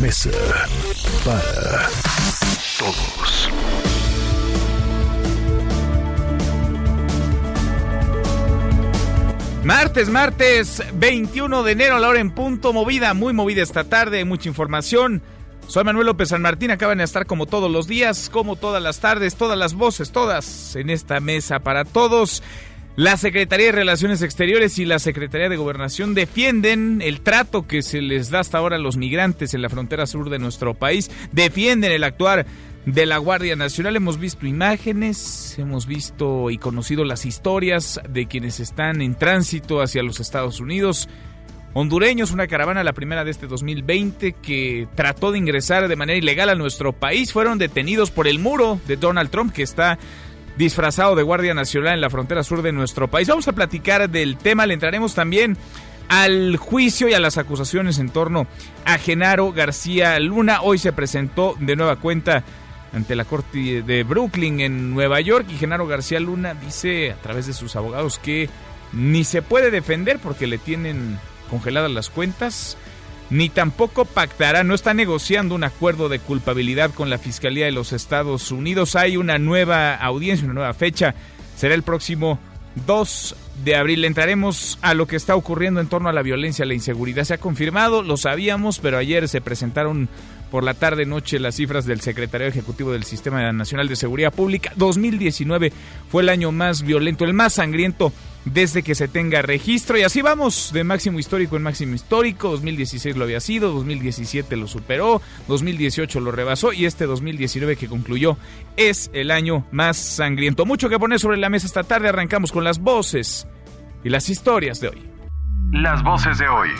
Mesa para Todos. Martes, martes 21 de enero a la hora en punto, movida, muy movida esta tarde, mucha información. Soy Manuel López San Martín, acaban de estar como todos los días, como todas las tardes, todas las voces, todas en esta mesa para todos. La Secretaría de Relaciones Exteriores y la Secretaría de Gobernación defienden el trato que se les da hasta ahora a los migrantes en la frontera sur de nuestro país, defienden el actuar de la Guardia Nacional. Hemos visto imágenes, hemos visto y conocido las historias de quienes están en tránsito hacia los Estados Unidos. Hondureños, una caravana, la primera de este 2020, que trató de ingresar de manera ilegal a nuestro país, fueron detenidos por el muro de Donald Trump, que está disfrazado de Guardia Nacional en la frontera sur de nuestro país. Vamos a platicar del tema, le entraremos también al juicio y a las acusaciones en torno a Genaro García Luna. Hoy se presentó de nueva cuenta ante la corte de Brooklyn en Nueva York y Genaro García Luna dice a través de sus abogados que ni se puede defender porque le tienen congeladas las cuentas, ni tampoco pactará, no está negociando un acuerdo de culpabilidad con la Fiscalía de los Estados Unidos. Hay una nueva audiencia, una nueva fecha, será el próximo 2 de abril. Entraremos a lo que está ocurriendo en torno a la violencia, la inseguridad. Se ha confirmado, lo sabíamos, pero ayer se presentaron por la tarde noche las cifras del secretario ejecutivo del Sistema Nacional de Seguridad Pública. 2019 fue el año más violento, el más sangriento desde que se tenga registro y así vamos de máximo histórico en máximo histórico. 2016 lo había sido, 2017 lo superó, 2018 lo rebasó y este 2019 que concluyó es el año más sangriento. Mucho que poner sobre la mesa esta tarde. Arrancamos con las voces y las historias de hoy. Las voces de hoy.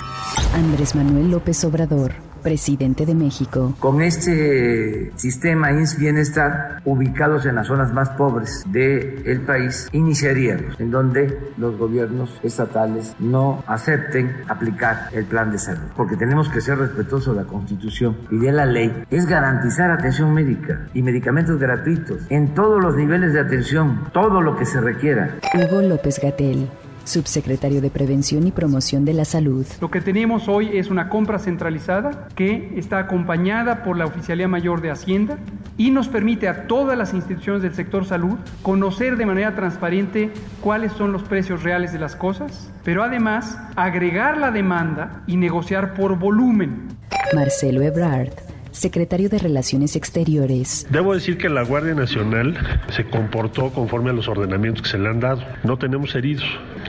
Andrés Manuel López Obrador, presidente de México. Con este sistema INS Bienestar, ubicados en las zonas más pobres del país, iniciaríamos en donde los gobiernos estatales no acepten aplicar el plan de salud, porque tenemos que ser respetuosos de la Constitución y de la ley. Es garantizar atención médica y medicamentos gratuitos en todos los niveles de atención, todo lo que se requiera. Hugo López Gatel, subsecretario de Prevención y Promoción de la Salud. Lo que tenemos hoy es una compra centralizada que está acompañada por la Oficialía Mayor de Hacienda y nos permite a todas las instituciones del sector salud conocer de manera transparente cuáles son los precios reales de las cosas, pero además agregar la demanda y negociar por volumen. Marcelo Ebrard, secretario de Relaciones Exteriores. Debo decir que la Guardia Nacional se comportó conforme a los ordenamientos que se le han dado. No tenemos heridos,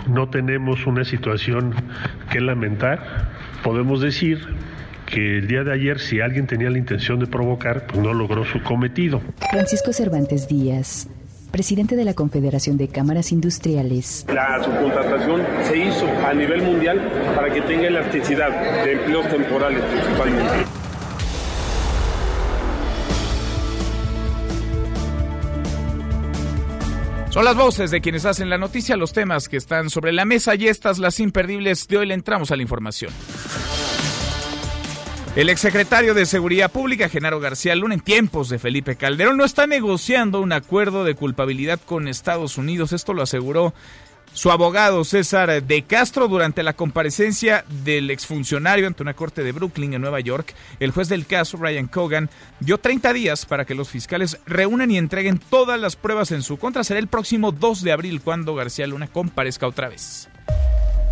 no tenemos una situación que lamentar. Podemos decir que el día de ayer, si alguien tenía la intención de provocar, pues no logró su cometido. Francisco Cervantes Díaz, presidente de la Confederación de Cámaras Industriales. La subcontratación se hizo a nivel mundial para que tenga elasticidad de empleos temporales principalmente. Son las voces de quienes hacen la noticia, los temas que están sobre la mesa y estas las imperdibles de hoy le entramos a la información. El exsecretario de Seguridad Pública, Genaro García Luna, en tiempos de Felipe Calderón, no está negociando un acuerdo de culpabilidad con Estados Unidos. Esto lo aseguró su abogado César de Castro durante la comparecencia del exfuncionario ante una corte de Brooklyn en Nueva York. El juez del caso, Ryan Cogan, dio 30 días para que los fiscales reúnan y entreguen todas las pruebas en su contra. Será el próximo 2 de abril cuando García Luna comparezca otra vez.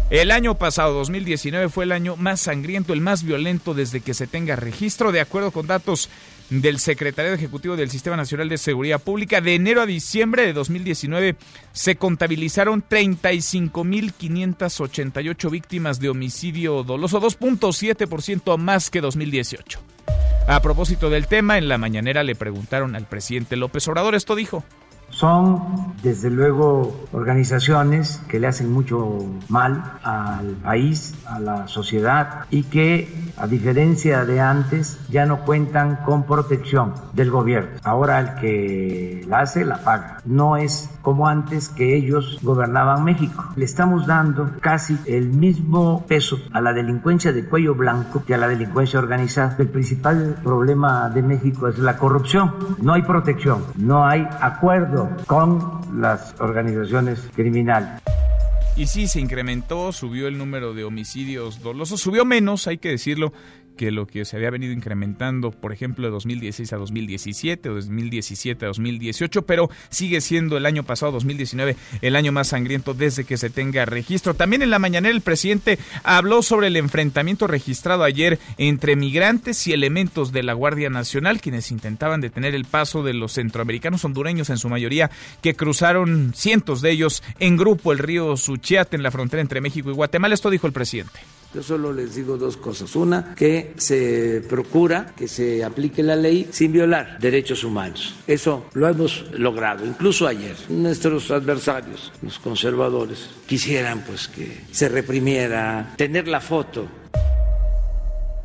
El año pasado, 2019, fue el año más sangriento, el más violento desde que se tenga registro, de acuerdo con datos del Secretariado Ejecutivo del Sistema Nacional de Seguridad Pública. De enero a diciembre de 2019 se contabilizaron 35.588 víctimas de homicidio doloso, 2.7% más que 2018. A propósito del tema, en la mañanera le preguntaron al presidente López Obrador, esto dijo. Son, desde luego, organizaciones que le hacen mucho mal al país, a la sociedad y que, a diferencia de antes, ya no cuentan con protección del gobierno. Ahora el que la hace, la paga. No es como antes que ellos gobernaban México. Le estamos dando casi el mismo peso a la delincuencia de cuello blanco que a la delincuencia organizada. El principal problema de México es la corrupción. No hay protección, no hay acuerdo con las organizaciones criminales. Y sí, se incrementó, subió el número de homicidios dolosos, subió menos, hay que decirlo, que lo que se había venido incrementando, por ejemplo, de 2016 a 2017 o 2017 a 2018, pero sigue siendo el año pasado, 2019, el año más sangriento desde que se tenga registro. También en la mañanera el presidente habló sobre el enfrentamiento registrado ayer entre migrantes y elementos de la Guardia Nacional, quienes intentaban detener el paso de los centroamericanos hondureños en su mayoría, que cruzaron cientos de ellos en grupo el río Suchiate en la frontera entre México y Guatemala. Esto dijo el presidente. Yo solo les digo dos cosas. Una, que se procura que se aplique la ley sin violar derechos humanos. Eso lo hemos logrado. Incluso ayer nuestros adversarios, los conservadores, quisieran pues que se reprimiera, tener la foto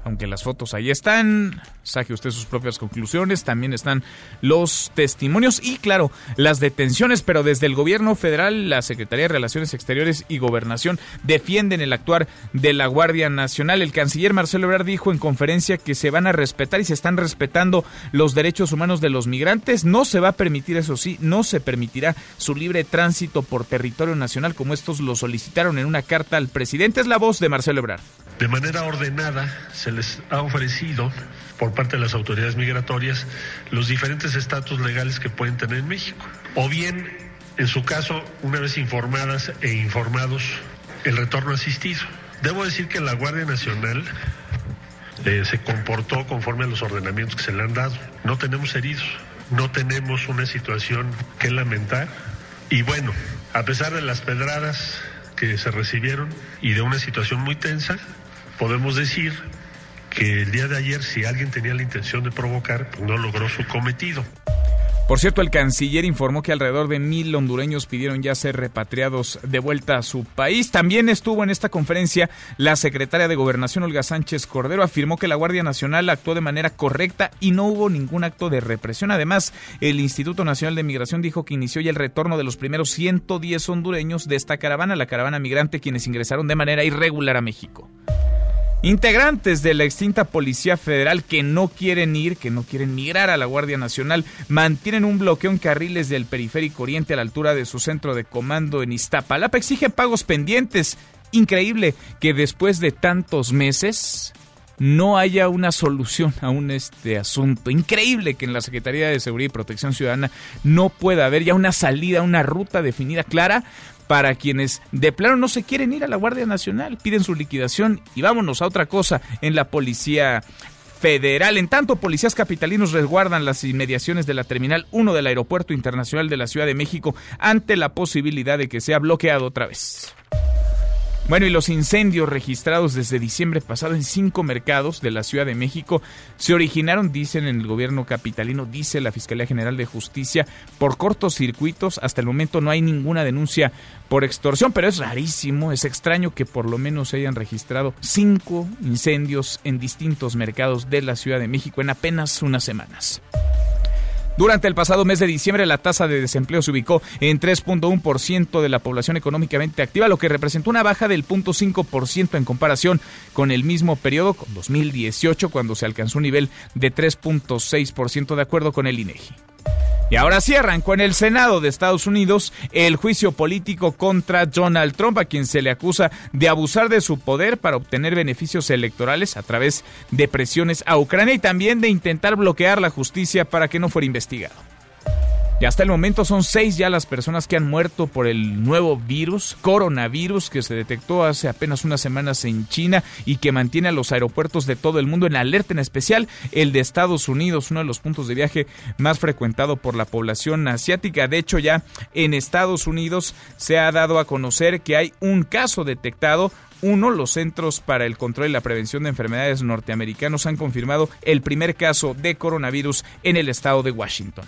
aunque las fotos ahí están, saque usted sus propias conclusiones, también están los testimonios y claro, las detenciones, pero desde el gobierno federal, la Secretaría de Relaciones Exteriores y Gobernación defienden el actuar de la Guardia Nacional. El canciller Marcelo Ebrard dijo en conferencia que se van a respetar y se están respetando los derechos humanos de los migrantes. No se va a permitir, eso sí, no se permitirá su libre tránsito por territorio nacional como estos lo solicitaron en una carta al presidente. Es la voz de Marcelo Ebrard. De manera ordenada se les ha ofrecido por parte de las autoridades migratorias los diferentes estatus legales que pueden tener en México. O bien, en su caso, una vez informadas e informados, el retorno asistido. Debo decir que la Guardia Nacional eh, se comportó conforme a los ordenamientos que se le han dado. No tenemos heridos, no tenemos una situación que lamentar. Y bueno, a pesar de las pedradas que se recibieron y de una situación muy tensa, podemos decir que el día de ayer, si alguien tenía la intención de provocar, pues no logró su cometido. Por cierto, el canciller informó que alrededor de mil hondureños pidieron ya ser repatriados de vuelta a su país. También estuvo en esta conferencia la secretaria de Gobernación, Olga Sánchez Cordero, afirmó que la Guardia Nacional actuó de manera correcta y no hubo ningún acto de represión. Además, el Instituto Nacional de Migración dijo que inició ya el retorno de los primeros 110 hondureños de esta caravana, la caravana migrante, quienes ingresaron de manera irregular a México. Integrantes de la extinta Policía Federal que no quieren ir, que no quieren migrar a la Guardia Nacional, mantienen un bloqueo en carriles del periférico oriente a la altura de su centro de comando en Iztapalapa. Exige pagos pendientes. Increíble que después de tantos meses no haya una solución a este asunto. Increíble que en la Secretaría de Seguridad y Protección Ciudadana no pueda haber ya una salida, una ruta definida clara para quienes de plano no se quieren ir a la Guardia Nacional, piden su liquidación y vámonos a otra cosa en la Policía Federal. En tanto, policías capitalinos resguardan las inmediaciones de la Terminal 1 del Aeropuerto Internacional de la Ciudad de México ante la posibilidad de que sea bloqueado otra vez. Bueno, y los incendios registrados desde diciembre pasado en cinco mercados de la Ciudad de México se originaron, dicen en el gobierno capitalino, dice la Fiscalía General de Justicia, por cortos circuitos. Hasta el momento no hay ninguna denuncia por extorsión, pero es rarísimo, es extraño que por lo menos se hayan registrado cinco incendios en distintos mercados de la Ciudad de México en apenas unas semanas. Durante el pasado mes de diciembre, la tasa de desempleo se ubicó en 3.1% de la población económicamente activa, lo que representó una baja del 0.5% en comparación con el mismo periodo, con 2018, cuando se alcanzó un nivel de 3.6% de acuerdo con el INEGI. Y ahora sí arrancó en el Senado de Estados Unidos el juicio político contra Donald Trump, a quien se le acusa de abusar de su poder para obtener beneficios electorales a través de presiones a Ucrania y también de intentar bloquear la justicia para que no fuera investigado. Y hasta el momento son seis ya las personas que han muerto por el nuevo virus, coronavirus, que se detectó hace apenas unas semanas en China y que mantiene a los aeropuertos de todo el mundo en alerta, en especial el de Estados Unidos, uno de los puntos de viaje más frecuentado por la población asiática. De hecho, ya en Estados Unidos se ha dado a conocer que hay un caso detectado uno, los Centros para el Control y la Prevención de Enfermedades norteamericanos han confirmado el primer caso de coronavirus en el estado de Washington.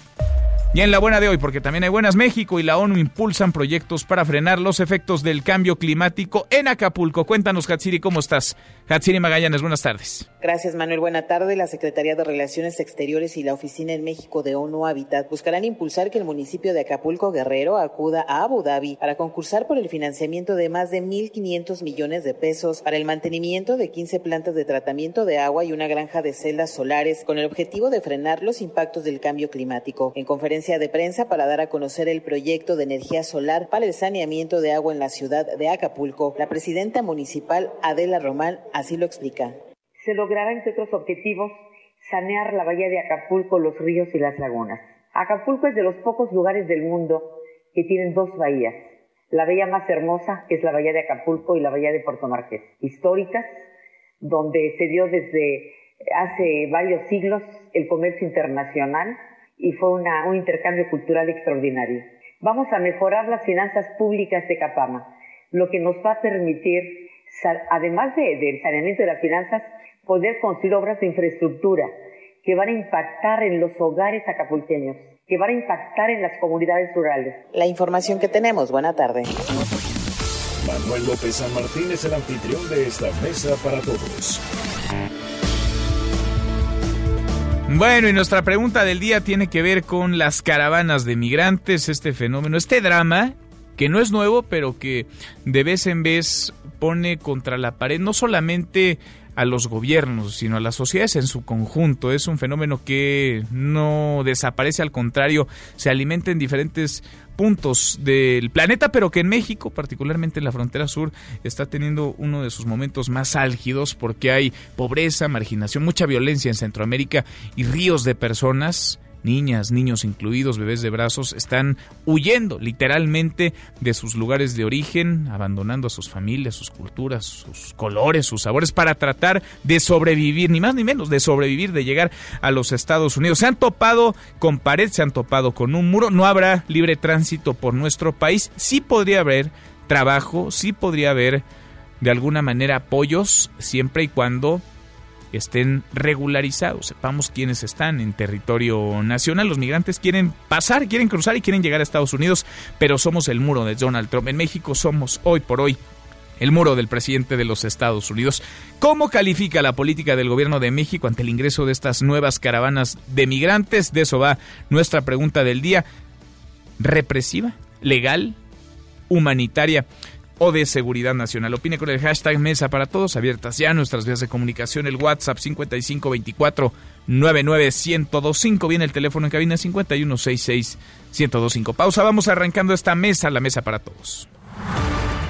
Y en la buena de hoy, porque también hay buenas, México y la ONU impulsan proyectos para frenar los efectos del cambio climático en Acapulco. Cuéntanos, Hatsiri, ¿cómo estás? Hatsiri Magallanes, buenas tardes. Gracias, Manuel. Buena tarde. La Secretaría de Relaciones Exteriores y la Oficina en México de ONU Habitat buscarán impulsar que el municipio de Acapulco Guerrero acuda a Abu Dhabi para concursar por el financiamiento de más de 1.500 millones de pesos para el mantenimiento de 15 plantas de tratamiento de agua y una granja de celdas solares con el objetivo de frenar los impactos del cambio climático. En conferencia de prensa para dar a conocer el proyecto de energía solar para el saneamiento de agua en la ciudad de Acapulco. La presidenta municipal Adela Román así lo explica. Se logrará, entre otros objetivos, sanear la bahía de Acapulco, los ríos y las lagunas. Acapulco es de los pocos lugares del mundo que tienen dos bahías. La bahía más hermosa, es la bahía de Acapulco, y la bahía de Puerto Marqués. Históricas, donde se dio desde hace varios siglos el comercio internacional y fue un intercambio cultural extraordinario. Vamos a mejorar las finanzas públicas de Capama, lo que nos va a permitir, además del saneamiento de las finanzas, poder construir obras de infraestructura que van a impactar en los hogares acapulqueños, que van a impactar en las comunidades rurales. La información que tenemos. Buena tarde. Manuel López San Martín es el anfitrión de esta mesa para todos. Bueno, y nuestra pregunta del día tiene que ver con las caravanas de migrantes, este fenómeno, este drama que no es nuevo, pero que de vez en vez pone contra la pared no solamente a los gobiernos, sino a las sociedades en su conjunto. Es un fenómeno que no desaparece, al contrario, se alimenta en diferentes puntos del planeta, pero que en México, particularmente en la frontera sur, está teniendo uno de sus momentos más álgidos porque hay pobreza, marginación, mucha violencia en Centroamérica y ríos de personas niñas, niños incluidos, bebés de brazos, están huyendo literalmente de sus lugares de origen, abandonando a sus familias, sus culturas, sus colores, sus sabores, para tratar de sobrevivir, ni más ni menos, de sobrevivir, de llegar a los Estados Unidos. Se han topado con pared, se han topado con un muro, no habrá libre tránsito por nuestro país, sí podría haber trabajo, sí podría haber de alguna manera apoyos, siempre y cuando estén regularizados, sepamos quiénes están en territorio nacional. Los migrantes quieren pasar, quieren cruzar y quieren llegar a Estados Unidos, pero somos el muro de Donald Trump. En México somos hoy por hoy el muro del presidente de los Estados Unidos. ¿Cómo califica la política del gobierno de México ante el ingreso de estas nuevas caravanas de migrantes? De eso va nuestra pregunta del día. ¿Represiva? ¿Legal? ¿Humanitaria? O de seguridad nacional. Opine con el hashtag Mesa para Todos, abiertas ya nuestras vías de comunicación, el WhatsApp 5524 99125, viene el teléfono en cabina 5166 1025. Pausa, vamos arrancando esta mesa, la Mesa para Todos.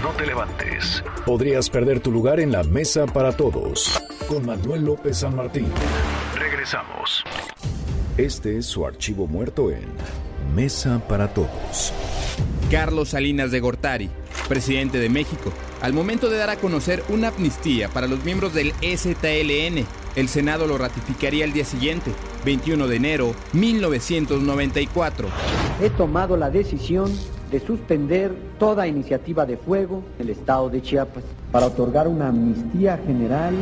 No te levantes. Podrías perder tu lugar en la Mesa para Todos con Manuel López San Martín. Regresamos. Este es su archivo muerto en Mesa para Todos. Carlos Salinas de Gortari, presidente de México, al momento de dar a conocer una amnistía para los miembros del STLN. El Senado lo ratificaría el día siguiente, 21 de enero 1994. He tomado la decisión de suspender toda iniciativa de fuego en el estado de Chiapas para otorgar una amnistía general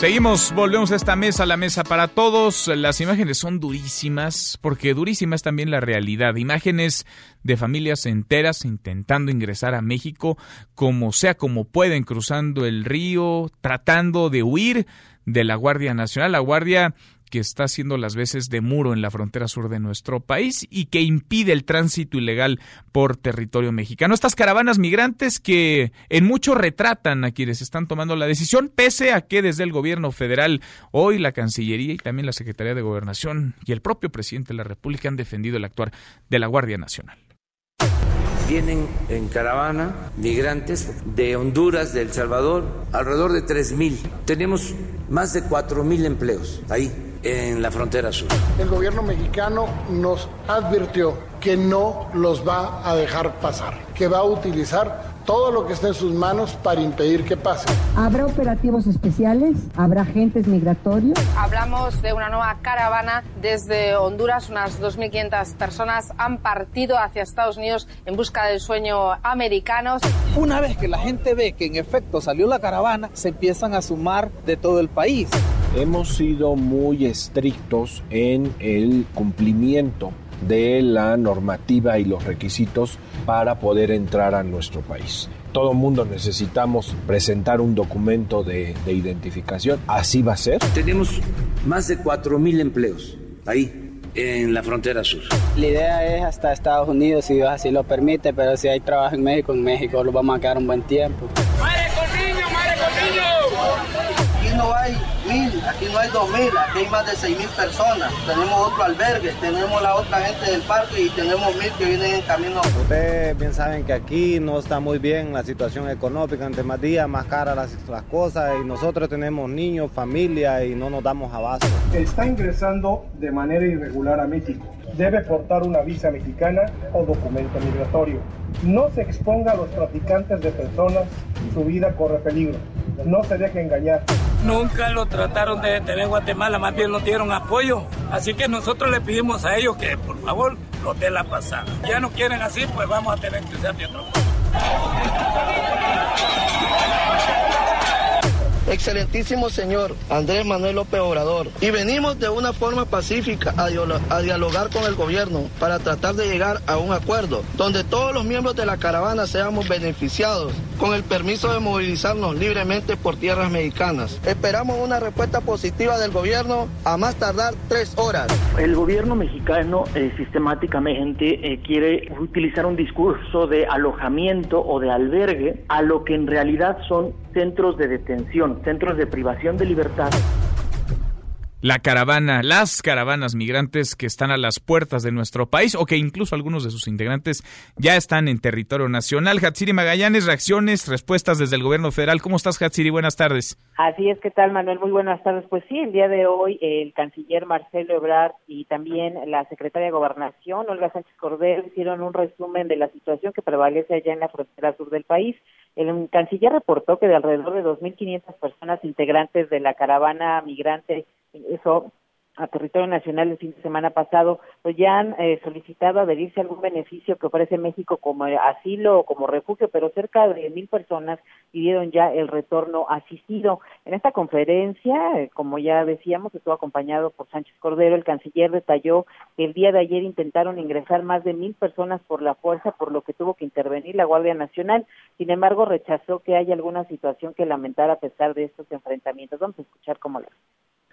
Seguimos, volvemos a esta mesa, la mesa para todos. Las imágenes son durísimas, porque durísima es también la realidad. Imágenes de familias enteras intentando ingresar a México, como sea como pueden, cruzando el río, tratando de huir de la Guardia Nacional. La Guardia que está haciendo las veces de muro en la frontera sur de nuestro país y que impide el tránsito ilegal por territorio mexicano. Estas caravanas migrantes que en mucho retratan a quienes están tomando la decisión, pese a que desde el gobierno federal, hoy la Cancillería y también la Secretaría de Gobernación y el propio presidente de la República han defendido el actuar de la Guardia Nacional. Vienen en caravana migrantes de Honduras, de El Salvador, alrededor de 3.000. Tenemos más de 4.000 empleos ahí en la frontera sur. El gobierno mexicano nos advirtió que no los va a dejar pasar, que va a utilizar todo lo que esté en sus manos para impedir que pase. ¿Habrá operativos especiales? ¿Habrá agentes migratorios? Hablamos de una nueva caravana desde Honduras. Unas 2.500 personas han partido hacia Estados Unidos en busca del sueño americano. Una vez que la gente ve que en efecto salió la caravana, se empiezan a sumar de todo el país. Hemos sido muy estrictos en el cumplimiento de la normativa y los requisitos para poder entrar a nuestro país. Todo mundo necesitamos presentar un documento de, de identificación. Así va a ser. Tenemos más de 4.000 empleos ahí en la frontera sur. La idea es hasta Estados Unidos, si Dios así lo permite, pero si hay trabajo en México, en México lo vamos a quedar un buen tiempo. ¡Madre con niños, madre con niños! Aquí no hay mil, aquí no hay dos mil, aquí hay más de seis mil personas. Tenemos otro albergue, tenemos la otra gente del parque y tenemos mil que vienen en camino. Ustedes bien saben que aquí no está muy bien la situación económica, entre más días más caras las, las cosas y nosotros tenemos niños, familia y no nos damos abasto. Está ingresando de manera irregular a México. Debe portar una visa mexicana o documento migratorio. No se exponga a los traficantes de personas, su vida corre peligro. No se deje engañar. Nunca lo trataron de detener en Guatemala, más bien nos dieron apoyo. Así que nosotros le pedimos a ellos que por favor lo den la pasada. Ya no quieren así, pues vamos a tener que usar de. Excelentísimo señor Andrés Manuel López Obrador, y venimos de una forma pacífica a, dialogar con el gobierno para tratar de llegar a un acuerdo donde todos los miembros de la caravana seamos beneficiados con el permiso de movilizarnos libremente por tierras mexicanas. Esperamos una respuesta positiva del gobierno a más tardar tres horas. El gobierno mexicano eh, sistemáticamente eh, quiere utilizar un discurso de alojamiento o de albergue a lo que en realidad son centros de detención, centros de privación de libertad. La caravana, las caravanas migrantes que están a las puertas de nuestro país o que incluso algunos de sus integrantes ya están en territorio nacional. Hatsiri Magallanes, reacciones, respuestas desde el gobierno federal. ¿Cómo estás, Hatsiri? Buenas tardes. Así es, ¿qué tal, Manuel? Muy buenas tardes. Pues sí, el día de hoy el canciller Marcelo Ebrard y también la secretaria de Gobernación, Olga Sánchez Cordero, hicieron un resumen de la situación que prevalece allá en la frontera sur del país. El canciller reportó que de alrededor de 2.500 personas integrantes de la caravana migrante, eso a territorio nacional el fin de semana pasado, pues ya han eh, solicitado adherirse a algún beneficio que ofrece México como asilo o como refugio, pero cerca de mil personas pidieron ya el retorno asistido. En esta conferencia, eh, como ya decíamos, estuvo acompañado por Sánchez Cordero, el canciller detalló que el día de ayer intentaron ingresar más de mil personas por la fuerza, por lo que tuvo que intervenir la Guardia Nacional. Sin embargo, rechazó que haya alguna situación que lamentar a pesar de estos enfrentamientos. Vamos a escuchar cómo lo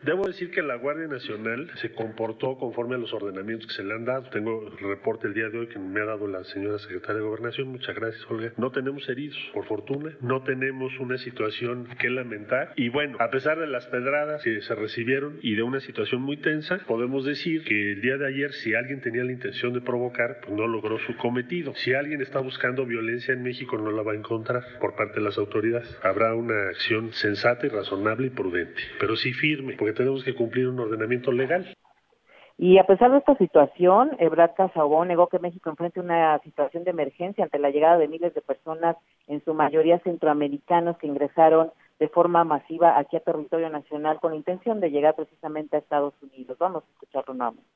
Debo decir que la Guardia Nacional se comportó conforme a los ordenamientos que se le han dado. Tengo el reporte el día de hoy que me ha dado la señora secretaria de Gobernación. Muchas gracias, Olga. No tenemos heridos, por fortuna. No tenemos una situación que lamentar. Y bueno, a pesar de las pedradas que se recibieron y de una situación muy tensa, podemos decir que el día de ayer, si alguien tenía la intención de provocar, pues no logró su cometido. Si alguien está buscando violencia en México, no la va a encontrar por parte de las autoridades. Habrá una acción sensata y razonable y prudente, pero sí firme porque tenemos que cumplir un ordenamiento legal. Y a pesar de esta situación, Ebrad Casabó negó que México enfrente una situación de emergencia ante la llegada de miles de personas, en su mayoría centroamericanos, que ingresaron de forma masiva aquí a territorio nacional con la intención de llegar precisamente a Estados Unidos. Vamos a escucharlo nuevamente.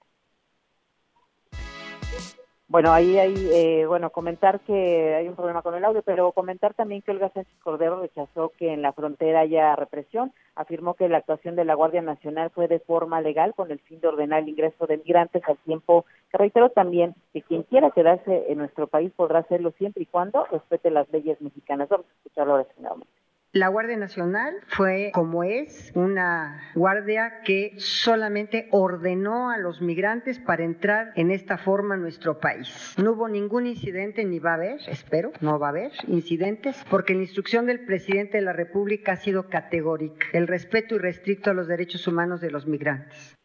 Bueno, ahí hay, eh, bueno, comentar que hay un problema con el audio, pero comentar también que Olga Sánchez Cordero rechazó que en la frontera haya represión. Afirmó que la actuación de la Guardia Nacional fue de forma legal con el fin de ordenar el ingreso de migrantes al tiempo que reiteró también que quien quiera quedarse en nuestro país podrá hacerlo siempre y cuando respete las leyes mexicanas. Vamos a escucharlo ahora, finalmente. La Guardia Nacional fue, como es, una guardia que solamente ordenó a los migrantes para entrar en esta forma a nuestro país. No hubo ningún incidente, ni va a haber, espero, no va a haber incidentes, porque la instrucción del presidente de la República ha sido categórica, el respeto irrestricto a los derechos humanos de los migrantes.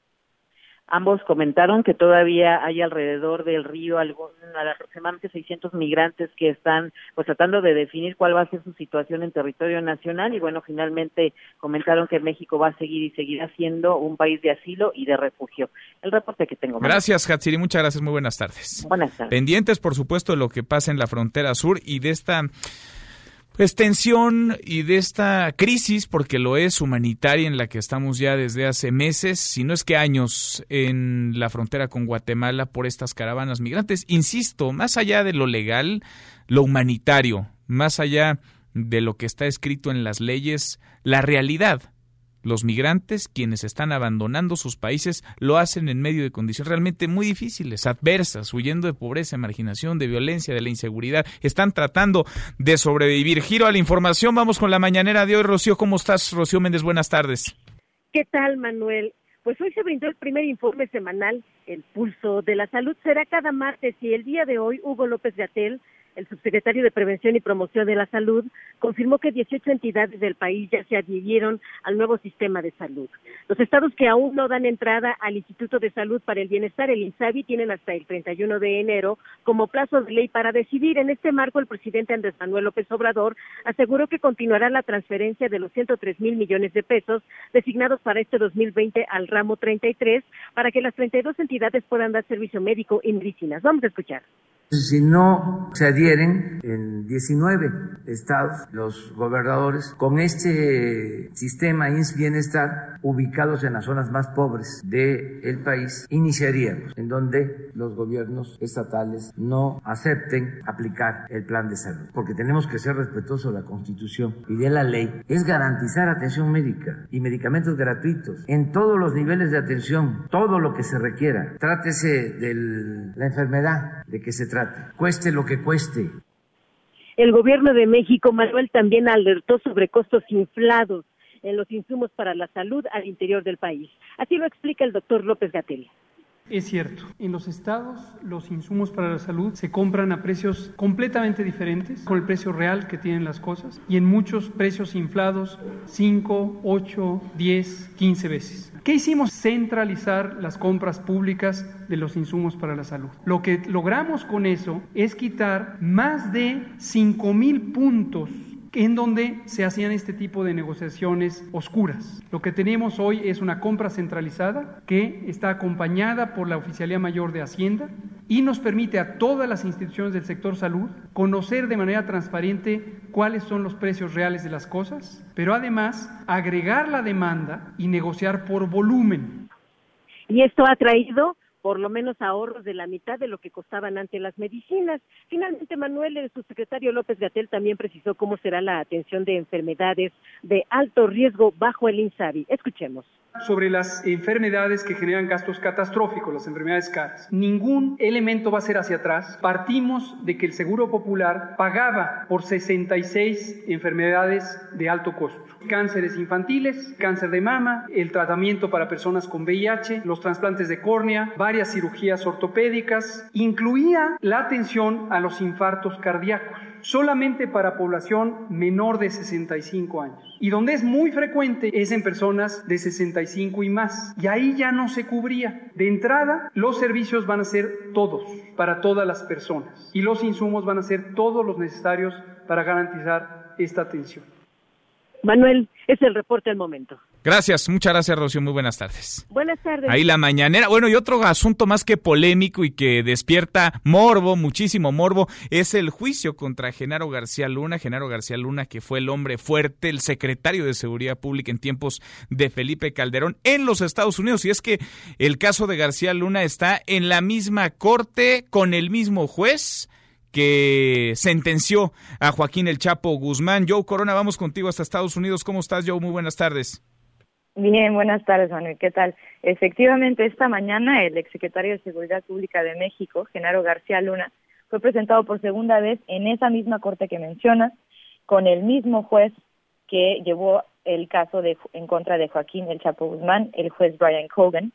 Ambos comentaron que todavía hay alrededor del río algún, aproximadamente 600 migrantes que están pues tratando de definir cuál va a ser su situación en territorio nacional y bueno, finalmente comentaron que México va a seguir y seguirá siendo un país de asilo y de refugio. El reporte que tengo. Gracias, Hatsiri. Muchas gracias. Muy buenas tardes. Buenas tardes. Pendientes, por supuesto, de lo que pasa en la frontera sur y de esta extensión y de esta crisis, porque lo es humanitaria en la que estamos ya desde hace meses, si no es que años, en la frontera con Guatemala por estas caravanas migrantes. Insisto, más allá de lo legal, lo humanitario, más allá de lo que está escrito en las leyes, la realidad los migrantes, quienes están abandonando sus países, lo hacen en medio de condiciones realmente muy difíciles, adversas, huyendo de pobreza, marginación, de violencia, de la inseguridad. Están tratando de sobrevivir. Giro a la información. Vamos con la mañanera de hoy. Rocío, ¿cómo estás? Rocío Méndez, buenas tardes. ¿Qué tal, Manuel? Pues hoy se brindó el primer informe semanal, El Pulso de la Salud. Será cada martes y el día de hoy Hugo López Gatel el subsecretario de Prevención y Promoción de la Salud confirmó que 18 entidades del país ya se adhirieron al nuevo sistema de salud. Los estados que aún no dan entrada al Instituto de Salud para el Bienestar, el INSABI, tienen hasta el 31 de enero como plazo de ley para decidir. En este marco, el presidente Andrés Manuel López Obrador aseguró que continuará la transferencia de los 103 mil millones de pesos designados para este 2020 al ramo 33 para que las 32 entidades puedan dar servicio médico y medicinas. Vamos a escuchar. Si no se adhieren en 19 estados los gobernadores con este sistema INS Bienestar ubicados en las zonas más pobres del país, iniciaríamos en donde los gobiernos estatales no acepten aplicar el plan de salud, porque tenemos que ser respetuosos de la Constitución y de la ley. Es garantizar atención médica y medicamentos gratuitos en todos los niveles de atención, todo lo que se requiera. Trátese de la enfermedad de que se cueste lo que cueste. El gobierno de México, Manuel, también alertó sobre costos inflados en los insumos para la salud al interior del país. Así lo explica el doctor López Gatel. Es cierto, en los estados los insumos para la salud se compran a precios completamente diferentes con el precio real que tienen las cosas y en muchos precios inflados 5, 8, 10, 15 veces. ¿Qué hicimos? Centralizar las compras públicas de los insumos para la salud. Lo que logramos con eso es quitar más de 5 mil puntos en donde se hacían este tipo de negociaciones oscuras. Lo que tenemos hoy es una compra centralizada que está acompañada por la Oficialía Mayor de Hacienda y nos permite a todas las instituciones del sector salud conocer de manera transparente cuáles son los precios reales de las cosas, pero además agregar la demanda y negociar por volumen. Y esto ha traído por lo menos ahorros de la mitad de lo que costaban antes las medicinas. Finalmente, Manuel, el subsecretario López Gatel también precisó cómo será la atención de enfermedades de alto riesgo bajo el INSABI. Escuchemos sobre las enfermedades que generan gastos catastróficos, las enfermedades caras. Ningún elemento va a ser hacia atrás. Partimos de que el Seguro Popular pagaba por 66 enfermedades de alto costo. Cánceres infantiles, cáncer de mama, el tratamiento para personas con VIH, los trasplantes de córnea, varias cirugías ortopédicas, incluía la atención a los infartos cardíacos solamente para población menor de 65 años. Y donde es muy frecuente es en personas de 65 y más. Y ahí ya no se cubría. De entrada, los servicios van a ser todos, para todas las personas. Y los insumos van a ser todos los necesarios para garantizar esta atención. Manuel, es el reporte del momento. Gracias, muchas gracias, Rocío. Muy buenas tardes. Buenas tardes. Ahí la mañanera. Bueno, y otro asunto más que polémico y que despierta morbo, muchísimo morbo, es el juicio contra Genaro García Luna. Genaro García Luna, que fue el hombre fuerte, el secretario de Seguridad Pública en tiempos de Felipe Calderón en los Estados Unidos. Y es que el caso de García Luna está en la misma corte con el mismo juez que sentenció a Joaquín El Chapo Guzmán. Joe Corona, vamos contigo hasta Estados Unidos. ¿Cómo estás, Joe? Muy buenas tardes. Bien, buenas tardes, Manuel. ¿Qué tal? Efectivamente, esta mañana el exsecretario de Seguridad Pública de México, Genaro García Luna, fue presentado por segunda vez en esa misma corte que mencionas, con el mismo juez que llevó el caso de, en contra de Joaquín El Chapo Guzmán, el juez Brian Cogan.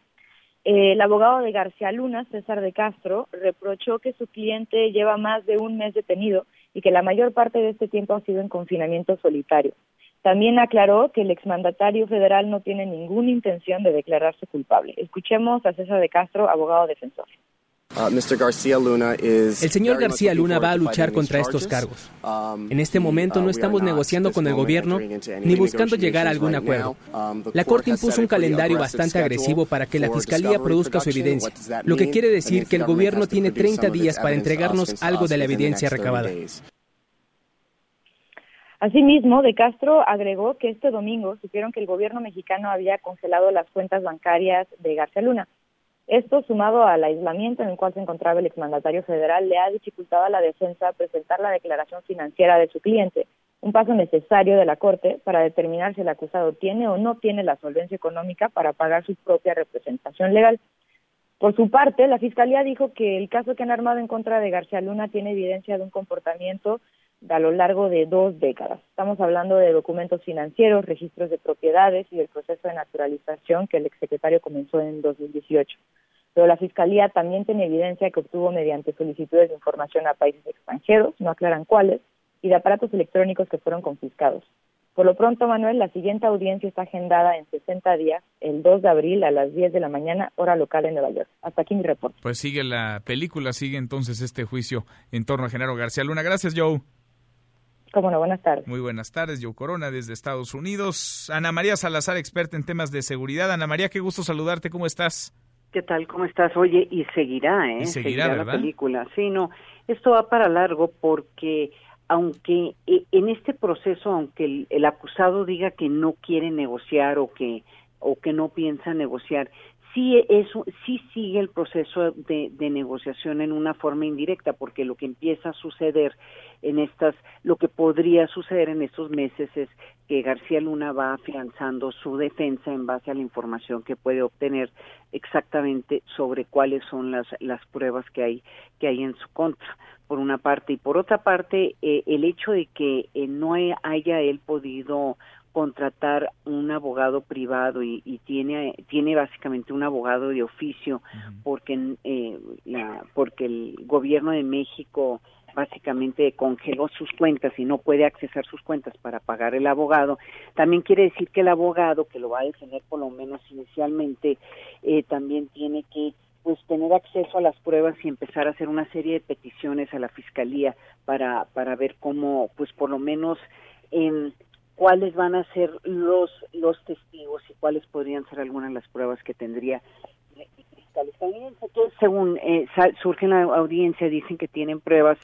El abogado de García Luna, César de Castro, reprochó que su cliente lleva más de un mes detenido y que la mayor parte de este tiempo ha sido en confinamiento solitario. También aclaró que el exmandatario federal no tiene ninguna intención de declararse culpable. Escuchemos a César de Castro, abogado defensor. Uh, el señor García Luna va a luchar contra estos cargos. Um, en este momento no uh, estamos negociando con el gobierno ni buscando llegar a algún acuerdo. Um, la Corte impuso un calendario bastante agresivo para que la Fiscalía produzca su evidencia, lo que quiere decir que el gobierno tiene 30 días para entregarnos algo de la evidencia recabada. Asimismo, De Castro agregó que este domingo supieron que el gobierno mexicano había congelado las cuentas bancarias de García Luna. Esto, sumado al aislamiento en el cual se encontraba el exmandatario federal, le ha dificultado a la defensa presentar la declaración financiera de su cliente, un paso necesario de la Corte para determinar si el acusado tiene o no tiene la solvencia económica para pagar su propia representación legal. Por su parte, la Fiscalía dijo que el caso que han armado en contra de García Luna tiene evidencia de un comportamiento a lo largo de dos décadas. Estamos hablando de documentos financieros, registros de propiedades y del proceso de naturalización que el exsecretario comenzó en 2018. Pero la Fiscalía también tiene evidencia que obtuvo mediante solicitudes de información a países extranjeros, no aclaran cuáles, y de aparatos electrónicos que fueron confiscados. Por lo pronto, Manuel, la siguiente audiencia está agendada en 60 días, el 2 de abril a las 10 de la mañana, hora local en Nueva York. Hasta aquí mi reporte. Pues sigue la película, sigue entonces este juicio en torno a Genaro García Luna. Gracias, Joe. Cómo no, buenas tardes. Muy buenas tardes, Joe Corona desde Estados Unidos. Ana María Salazar, experta en temas de seguridad. Ana María, qué gusto saludarte, ¿cómo estás? ¿Qué tal? ¿Cómo estás? Oye, y seguirá, ¿eh? Y seguirá, la película. Sí, no, esto va para largo porque aunque eh, en este proceso, aunque el, acusado diga que no quiere negociar o que o que no piensa negociar, sí eso sí sigue el proceso de, de, negociación en una forma indirecta porque lo que empieza a suceder en estas lo que podría suceder en estos meses es que García Luna va afianzando su defensa en base a la información que puede obtener exactamente sobre cuáles son las las pruebas que hay que hay en su contra por una parte. Y por otra parte eh, el hecho de que eh, no haya él podido contratar un abogado privado y, tiene tiene básicamente un abogado de oficio porque eh, la, porque el gobierno de México básicamente congeló sus cuentas y no puede accesar sus cuentas para pagar el abogado, también quiere decir que el abogado que lo va a defender por lo menos inicialmente eh, también tiene que pues tener acceso a las pruebas y empezar a hacer una serie de peticiones a la fiscalía para para ver cómo pues por lo menos en cuáles van a ser los los testigos y cuáles podrían ser algunas de las pruebas que tendría. También según eh, surge en la audiencia dicen que tienen pruebas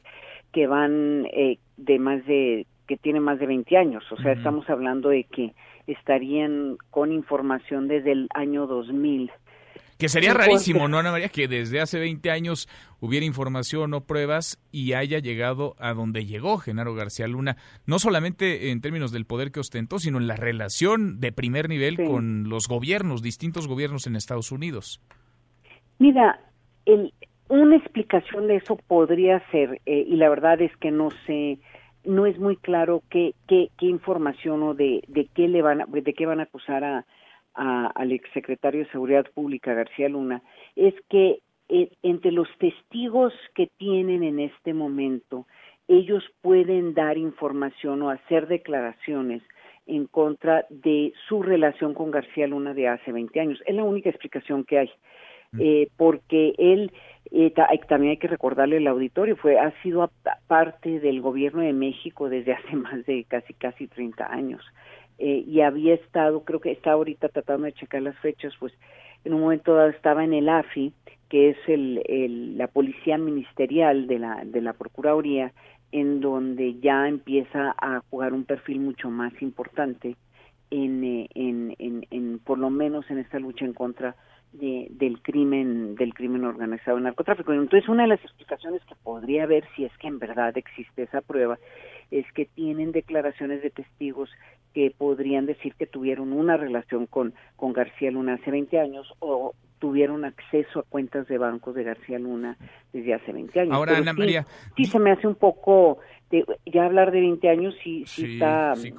que van eh, de más de que tienen más de 20 años, o sea, estamos hablando de que estarían con información desde el año 2000 que sería rarísimo, ¿no, Ana María? Que desde hace 20 años hubiera información o pruebas y haya llegado a donde llegó Genaro García Luna, no solamente en términos del poder que ostentó, sino en la relación de primer nivel con los gobiernos, distintos gobiernos en Estados Unidos. Mira, el, una explicación de eso podría ser, eh, y la verdad es que no sé, no es muy claro qué, qué, qué información o de, de qué le van de qué van a acusar a al exsecretario de Seguridad Pública, García Luna, es que eh, entre los testigos que tienen en este momento, ellos pueden dar información o hacer declaraciones en contra de su relación con García Luna de hace 20 años. Es la única explicación que hay, mm. eh, porque él, eh, también hay que recordarle el auditorio, fue, ha sido parte del gobierno de México desde hace más de casi, casi 30 años. Eh, y había estado, creo que está ahorita tratando de checar las fechas, pues en un momento dado estaba en el AFI, que es el, la policía ministerial de la, de la Procuraduría, en donde ya empieza a jugar un perfil mucho más importante en, eh, en, en, en por lo menos en esta lucha en contra de, del crimen del crimen organizado en narcotráfico. Entonces, una de las explicaciones que podría haber, si es que en verdad existe esa prueba, es que tienen declaraciones de testigos que podrían decir que tuvieron una relación con, con García Luna hace 20 años o tuvieron acceso a cuentas de bancos de García Luna desde hace 20 años. Ahora, Ana María. Sí, se me hace un poco, ya hablar de 20 años sí, sí, está... Sí,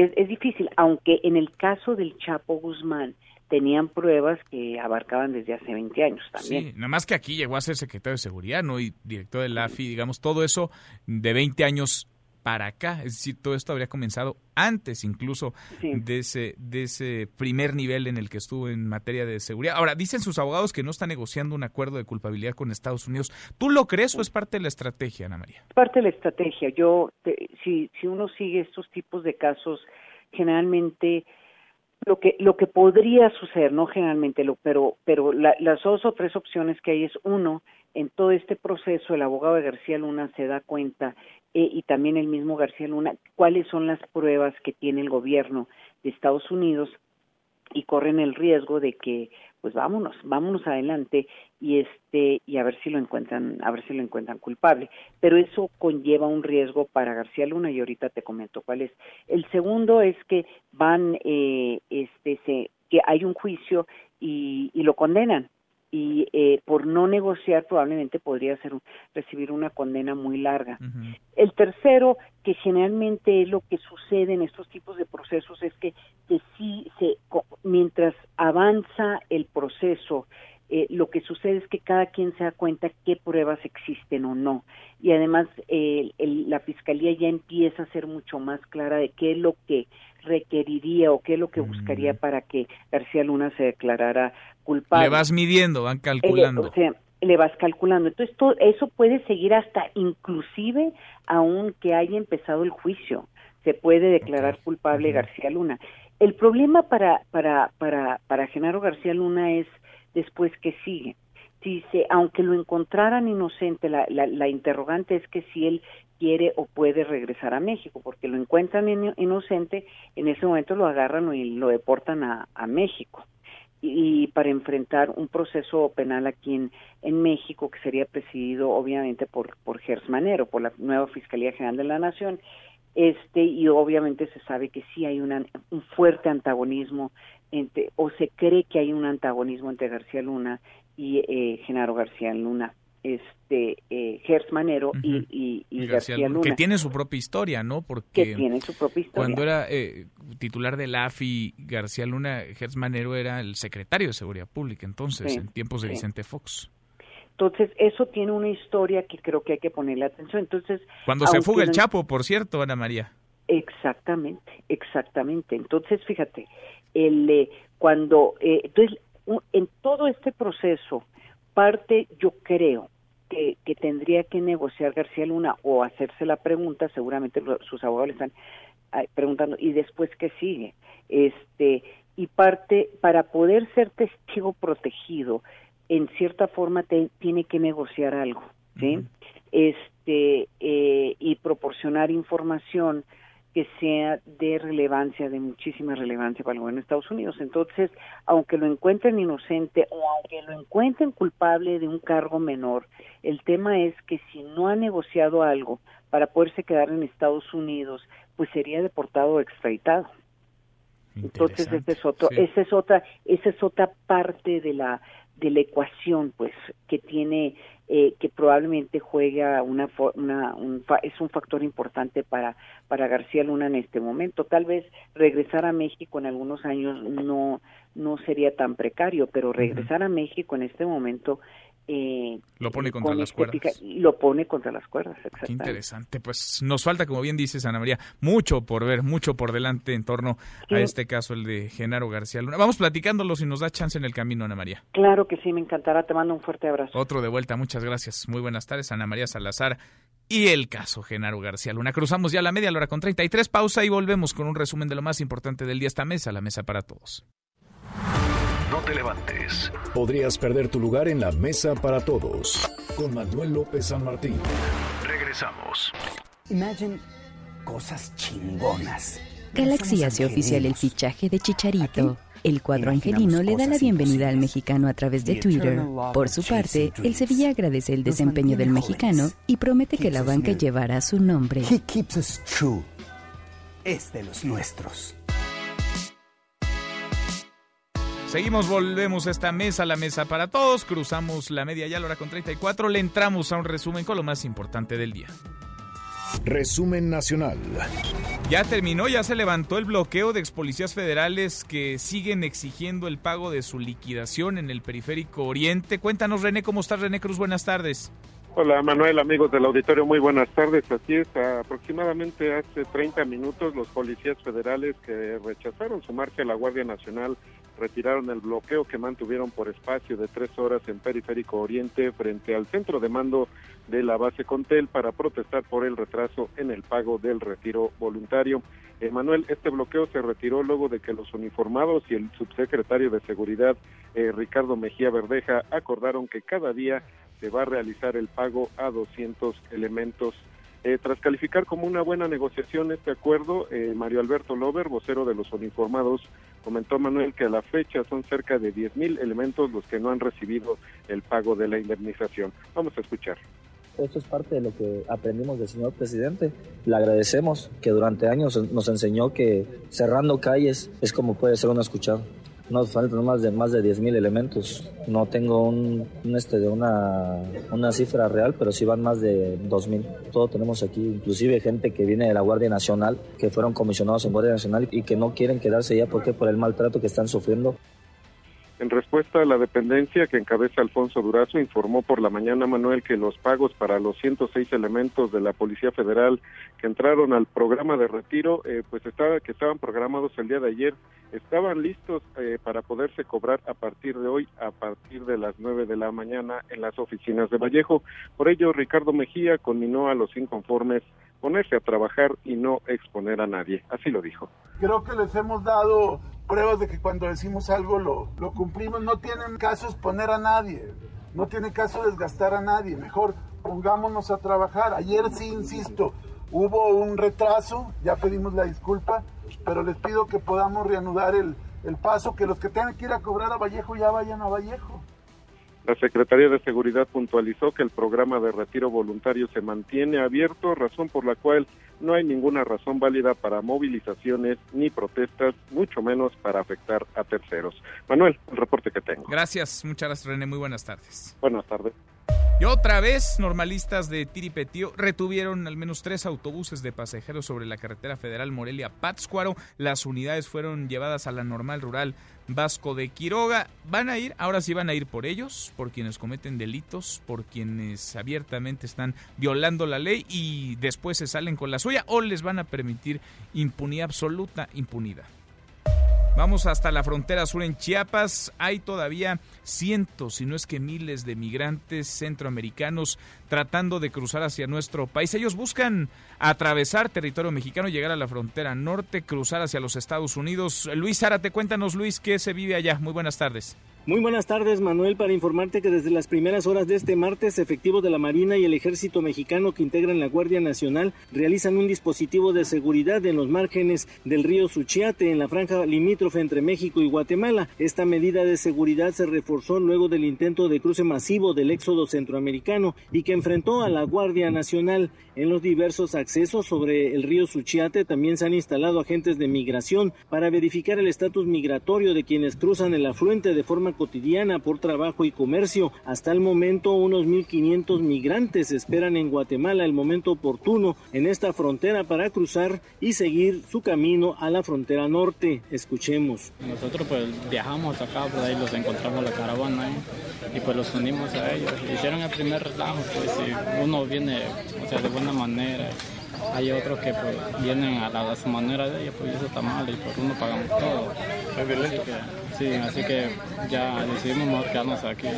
es, es difícil, aunque en el caso del Chapo Guzmán, tenían pruebas que abarcaban desde hace 20 años también. Sí, nada más que aquí llegó a ser secretario de Seguridad, ¿no? Y director de la AFI, digamos, todo eso de 20 años para acá, es decir, todo esto habría comenzado antes incluso de ese de ese primer nivel en el que estuvo en materia de seguridad. Ahora, dicen sus abogados que no está negociando un acuerdo de culpabilidad con Estados Unidos. ¿Tú lo crees o es parte de la estrategia, Ana María? Parte de la estrategia. Yo si si uno sigue estos tipos de casos, generalmente lo que lo que podría suceder no generalmente lo pero pero las dos o tres opciones que hay es uno en todo este proceso el abogado de García Luna se da cuenta eh, y también el mismo García Luna cuáles son las pruebas que tiene el gobierno de Estados Unidos y corren el riesgo de que pues vámonos, vámonos adelante y este y a ver si lo encuentran, a ver si lo encuentran culpable. Pero eso conlleva un riesgo para García Luna y ahorita te comento cuál es. El segundo es que van, eh, este, se, que hay un juicio y, y lo condenan y eh, por no negociar probablemente podría ser recibir una condena muy larga. El tercero, que generalmente es lo que sucede en estos tipos de procesos, es que, que sí se mientras avanza el proceso eh, lo que sucede es que cada quien se da cuenta qué pruebas existen o no. Y además eh, la fiscalía ya empieza a ser mucho más clara de qué es lo que requeriría o qué es lo que buscaría mm. para que García Luna se declarara culpable. Le vas midiendo, van calculando. o sea, le vas calculando. Entonces, todo eso puede seguir hasta inclusive aunque haya empezado el juicio. Se puede declarar culpable García Luna. El problema para, para, para, para Genaro García Luna es después que sigue. Dice, aunque lo encontraran inocente, la, la, interrogante es que si él quiere o puede regresar a México, porque lo encuentran inocente, en ese momento lo agarran y lo deportan a, México. Y, para enfrentar un proceso penal aquí en, México que sería presidido obviamente por, por Gers Manero, por la nueva Fiscalía General de la Nación, este y obviamente se sabe que sí hay un fuerte antagonismo entre, o se cree que hay un antagonismo entre García Luna y eh, Genaro García Luna este eh, Gers Manero y, García, Luna. Que tiene su propia historia, ¿no? Porque tiene su propia historia. Cuando era eh, titular del AFI, García Luna, Gers Manero era el secretario de Seguridad Pública, entonces, en tiempos de Vicente Fox. Entonces, eso tiene una historia que creo que hay que ponerle atención. Entonces, Cuando se fuga el Chapo, por cierto, Ana María. Exactamente, exactamente. Entonces, fíjate, el, eh, cuando, eh, entonces, en todo este proceso, parte, yo creo, que, que, tendría que negociar García Luna o hacerse la pregunta, seguramente sus abogados le están preguntando, y después qué sigue. Este, y parte, para poder ser testigo protegido, en cierta forma te, tiene que negociar algo, ¿sí? Este, eh, y proporcionar información que sea de relevancia, de muchísima relevancia para el gobierno de Estados Unidos. Entonces, aunque lo encuentren inocente o aunque lo encuentren culpable de un cargo menor, el tema es que si no ha negociado algo para poderse quedar en Estados Unidos, pues sería deportado o extraditado. Entonces, ese es otro, esa es otra, esa es otra parte de la de la ecuación, pues, que tiene, eh, que probablemente juega una, una un, es un factor importante para, para García Luna en este momento. Tal vez regresar a México en algunos años no, no sería tan precario, pero regresar a México en este momento eh, lo pone contra las cuerdas. lo pone contra las cuerdas, Qué interesante. Pues nos falta, como bien dices, Ana María, mucho por ver, mucho por delante en torno a este caso, el de Genaro García Luna. Vamos platicándolo si nos da chance en el camino, Ana María. Claro que sí, me encantará. Te mando un fuerte abrazo. Otro de vuelta, muchas gracias. Muy buenas tardes, Ana María Salazar. Y el caso Genaro García Luna. Cruzamos ya la media la hora con 33, pausa y volvemos con un resumen de lo más importante del día esta mesa, la mesa para todos. No te levantes. Podrías perder tu lugar en la mesa para todos. Con Manuel López San Martín. Regresamos. Imagine cosas chingonas. Galaxy hace oficial el fichaje de Chicharito. El cuadro angelino le da la bienvenida al mexicano a través de Twitter. Por su parte, el Sevilla agradece el desempeño del mexicano y promete que la banca llevará su nombre. He keeps us true. Es de los nuestros. Seguimos, volvemos a esta mesa, la mesa para todos. Cruzamos la media ya la hora con 34. Le entramos a un resumen con lo más importante del día. Resumen nacional. Ya terminó, ya se levantó el bloqueo de expolicías federales que siguen exigiendo el pago de su liquidación en el periférico oriente. Cuéntanos, René, ¿cómo estás, René Cruz? Buenas tardes. Hola Manuel, amigos del auditorio, muy buenas tardes. Así es, aproximadamente hace 30 minutos los policías federales que rechazaron su marcha a la Guardia Nacional retiraron el bloqueo que mantuvieron por espacio de tres horas en Periférico Oriente frente al centro de mando de la base Contel para protestar por el retraso en el pago del retiro voluntario. Manuel, este bloqueo se retiró luego de que los uniformados y el subsecretario de Seguridad, eh, Ricardo Mejía Verdeja, acordaron que cada día se va a realizar el pago a 200 elementos eh, tras calificar como una buena negociación este acuerdo, eh, Mario Alberto Lover, vocero de los uniformados, Comentó Manuel que a la fecha son cerca de 10.000 elementos los que no han recibido el pago de la indemnización. Vamos a escuchar. Esto es parte de lo que aprendimos del señor presidente. Le agradecemos que durante años nos enseñó que cerrando calles es como puede ser uno escuchado. Nos faltan más de más de 10.000 elementos. No tengo un, este de una, una cifra real, pero sí van más de 2.000. Todo tenemos aquí, inclusive gente que viene de la Guardia Nacional, que fueron comisionados en Guardia Nacional y que no quieren quedarse ya porque por el maltrato que están sufriendo. En respuesta a la dependencia que encabeza Alfonso Durazo, informó por la mañana Manuel que los pagos para los 106 elementos de la Policía Federal que entraron al programa de retiro, eh, pues estaba, que estaban programados el día de ayer, estaban listos eh, para poderse cobrar a partir de hoy, a partir de las 9 de la mañana en las oficinas de Vallejo. Por ello, Ricardo Mejía conminó a los inconformes ponerse a trabajar y no exponer a nadie. Así lo dijo. Creo que les hemos dado pruebas de que cuando decimos algo lo, lo cumplimos. No tienen caso exponer a nadie, no tiene caso desgastar a nadie. Mejor pongámonos a trabajar. Ayer sí, insisto, hubo un retraso, ya pedimos la disculpa, pero les pido que podamos reanudar el, el paso, que los que tengan que ir a cobrar a Vallejo ya vayan a Vallejo. La Secretaría de Seguridad puntualizó que el programa de retiro voluntario se mantiene abierto, razón por la cual no hay ninguna razón válida para movilizaciones ni protestas, mucho menos para afectar a terceros. Manuel, el reporte que tengo. Gracias, muchas gracias René, muy buenas tardes. Buenas tardes. Y otra vez, normalistas de Tiripetío retuvieron al menos tres autobuses de pasajeros sobre la carretera federal Morelia-Pátzcuaro. Las unidades fueron llevadas a la normal rural Vasco de Quiroga. Van a ir, ahora sí van a ir por ellos, por quienes cometen delitos, por quienes abiertamente están violando la ley y después se salen con la suya o les van a permitir impunidad absoluta, impunidad. Vamos hasta la frontera sur en Chiapas. Hay todavía cientos, si no es que miles de migrantes centroamericanos tratando de cruzar hacia nuestro país. Ellos buscan atravesar territorio mexicano, llegar a la frontera norte, cruzar hacia los Estados Unidos. Luis Zárate, cuéntanos, Luis, ¿qué se vive allá? Muy buenas tardes. Muy buenas tardes, Manuel, para informarte que desde las primeras horas de este martes, efectivos de la Marina y el Ejército Mexicano que integran la Guardia Nacional realizan un dispositivo de seguridad en los márgenes del río Suchiate, en la franja limítrofe entre México y Guatemala. Esta medida de seguridad se reforzó luego del intento de cruce masivo del éxodo centroamericano y que enfrentó a la Guardia Nacional. En los diversos accesos sobre el río Suchiate también se han instalado agentes de migración para verificar el estatus migratorio de quienes cruzan el afluente de forma cotidiana por trabajo y comercio. Hasta el momento, unos 1.500 migrantes esperan en Guatemala el momento oportuno en esta frontera para cruzar y seguir su camino a la frontera norte. Escuchemos. Nosotros pues viajamos acá, por ahí los encontramos la caravana y pues los unimos a ellos. Hicieron el primer relajo, pues si uno viene o sea, de buena manera. Hay otros que pues, vienen a, la, su manera de ellos, pues eso está mal y por uno pagamos todo. Así que, sí, así que ya decidimos quedarnos aquí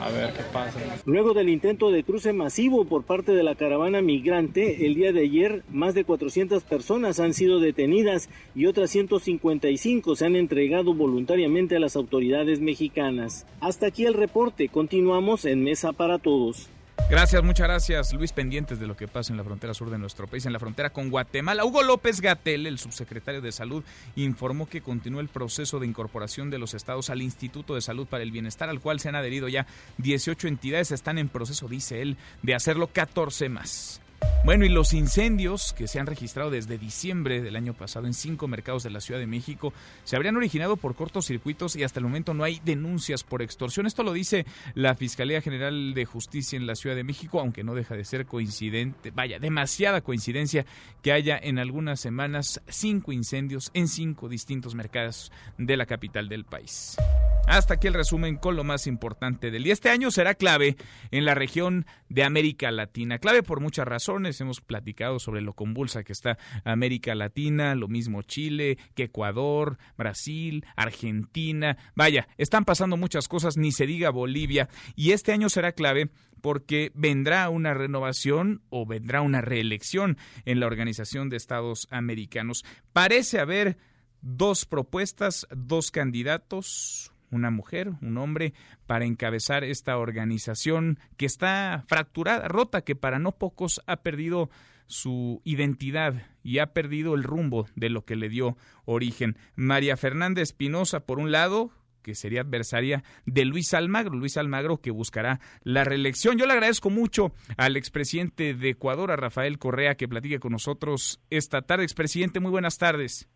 a ver qué pasa. Luego del intento de cruce masivo por parte de la caravana migrante, el día de ayer más de 400 personas han sido detenidas y otras 155 se han entregado voluntariamente a las autoridades mexicanas. Hasta aquí el reporte, continuamos en Mesa para Todos. Gracias, muchas gracias, Luis, pendientes de lo que pasa en la frontera sur de nuestro país, en la frontera con Guatemala. Hugo López Gatel, el subsecretario de Salud, informó que continúa el proceso de incorporación de los estados al Instituto de Salud para el Bienestar, al cual se han adherido ya 18 entidades. Están en proceso, dice él, de hacerlo 14 más. Bueno, y los incendios que se han registrado desde diciembre del año pasado en cinco mercados de la Ciudad de México se habrían originado por cortocircuitos y hasta el momento no hay denuncias por extorsión. Esto lo dice la Fiscalía General de Justicia en la Ciudad de México, aunque no deja de ser coincidente, vaya, demasiada coincidencia que haya en algunas semanas cinco incendios en cinco distintos mercados de la capital del país. Hasta aquí el resumen con lo más importante del día. Este año será clave en la región de América Latina. Clave por muchas razones. Hemos platicado sobre lo convulsa que está América Latina, lo mismo Chile, que Ecuador, Brasil, Argentina. Vaya, están pasando muchas cosas, ni se diga Bolivia. Y este año será clave porque vendrá una renovación o vendrá una reelección en la Organización de Estados Americanos. Parece haber dos propuestas, dos candidatos, una mujer, un hombre, para encabezar esta organización que está fracturada, rota, que para no pocos ha perdido su identidad y ha perdido el rumbo de lo que le dio origen. María Fernanda Espinosa, por un lado, que sería adversaria de Luis Almagro, Luis Almagro que buscará la reelección. Yo le agradezco mucho al expresidente de Ecuador, a Rafael Correa, que platique con nosotros esta tarde. Expresidente, muy buenas tardes.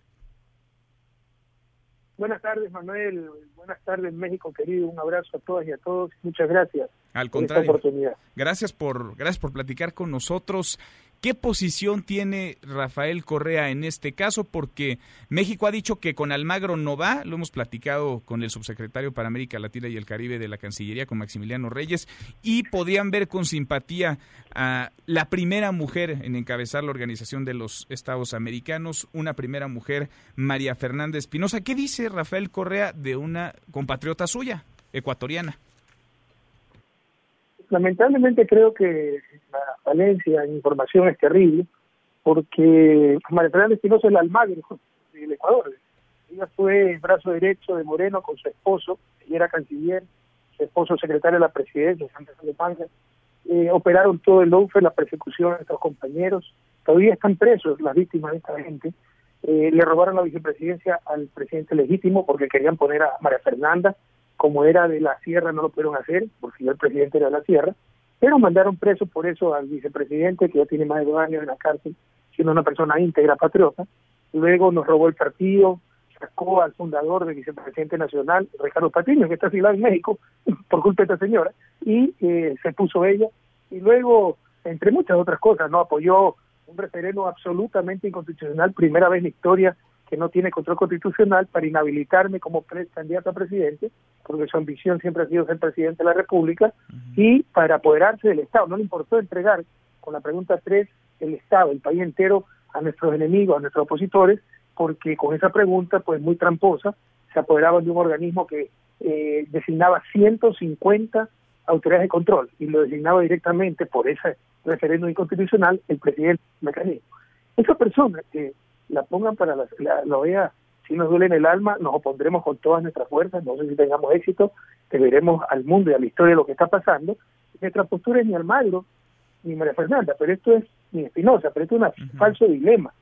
Buenas tardes, Manuel. Buenas tardes, México querido. Un abrazo a todas y a todos. Muchas gracias. Al contrario. Por esta oportunidad. Gracias por gracias por platicar con nosotros. ¿Qué posición tiene Rafael Correa en este caso? Porque México ha dicho que con Almagro no va, lo hemos platicado con el subsecretario para América Latina y el Caribe de la Cancillería, con Maximiliano Reyes, y podían ver con simpatía a la primera mujer en encabezar la Organización de los Estados Americanos, una primera mujer, María Fernanda Espinosa. ¿Qué dice Rafael Correa de una compatriota suya, ecuatoriana? Lamentablemente creo que la falencia en información es terrible, porque María Fernanda Espinosa es la Almagro del Ecuador. Ella fue brazo derecho de Moreno con su esposo, ella era canciller, su esposo secretario de la presidencia, Santa de Panza. Eh, operaron todo el OUFE, la persecución de nuestros compañeros. Todavía están presos las víctimas de esta gente. Eh, le robaron la vicepresidencia al presidente legítimo porque querían poner a María Fernanda como era de la sierra no lo pudieron hacer, porque yo el presidente era de la sierra, pero mandaron preso por eso al vicepresidente, que ya tiene más de dos años en la cárcel, siendo una persona íntegra, patriota. Luego nos robó el partido, sacó al fundador del vicepresidente nacional, Ricardo Patiño, que está asilado en México, por culpa de esta señora, y eh, se puso ella. Y luego, entre muchas otras cosas, no apoyó un referendo absolutamente inconstitucional, primera vez en la historia que no tiene control constitucional para inhabilitarme como candidato a presidente, porque su ambición siempre ha sido ser presidente de la República, y para apoderarse del Estado. No le importó entregar, con la pregunta 3, el Estado, el país entero, a nuestros enemigos, a nuestros opositores, porque con esa pregunta, pues muy tramposa, se apoderaban de un organismo que eh, designaba 150 autoridades de control y lo designaba directamente por ese referéndum inconstitucional el presidente mecanismo. Esa persona que la pongan para la, la, OEA. Si nos duele en el alma, nos opondremos con todas nuestras fuerzas, no sé si tengamos éxito, que veremos al mundo y a la historia lo que está pasando. Nuestra postura es ni Almagro ni María Fernanda, pero esto es ni Espinosa, pero esto es un falso dilema.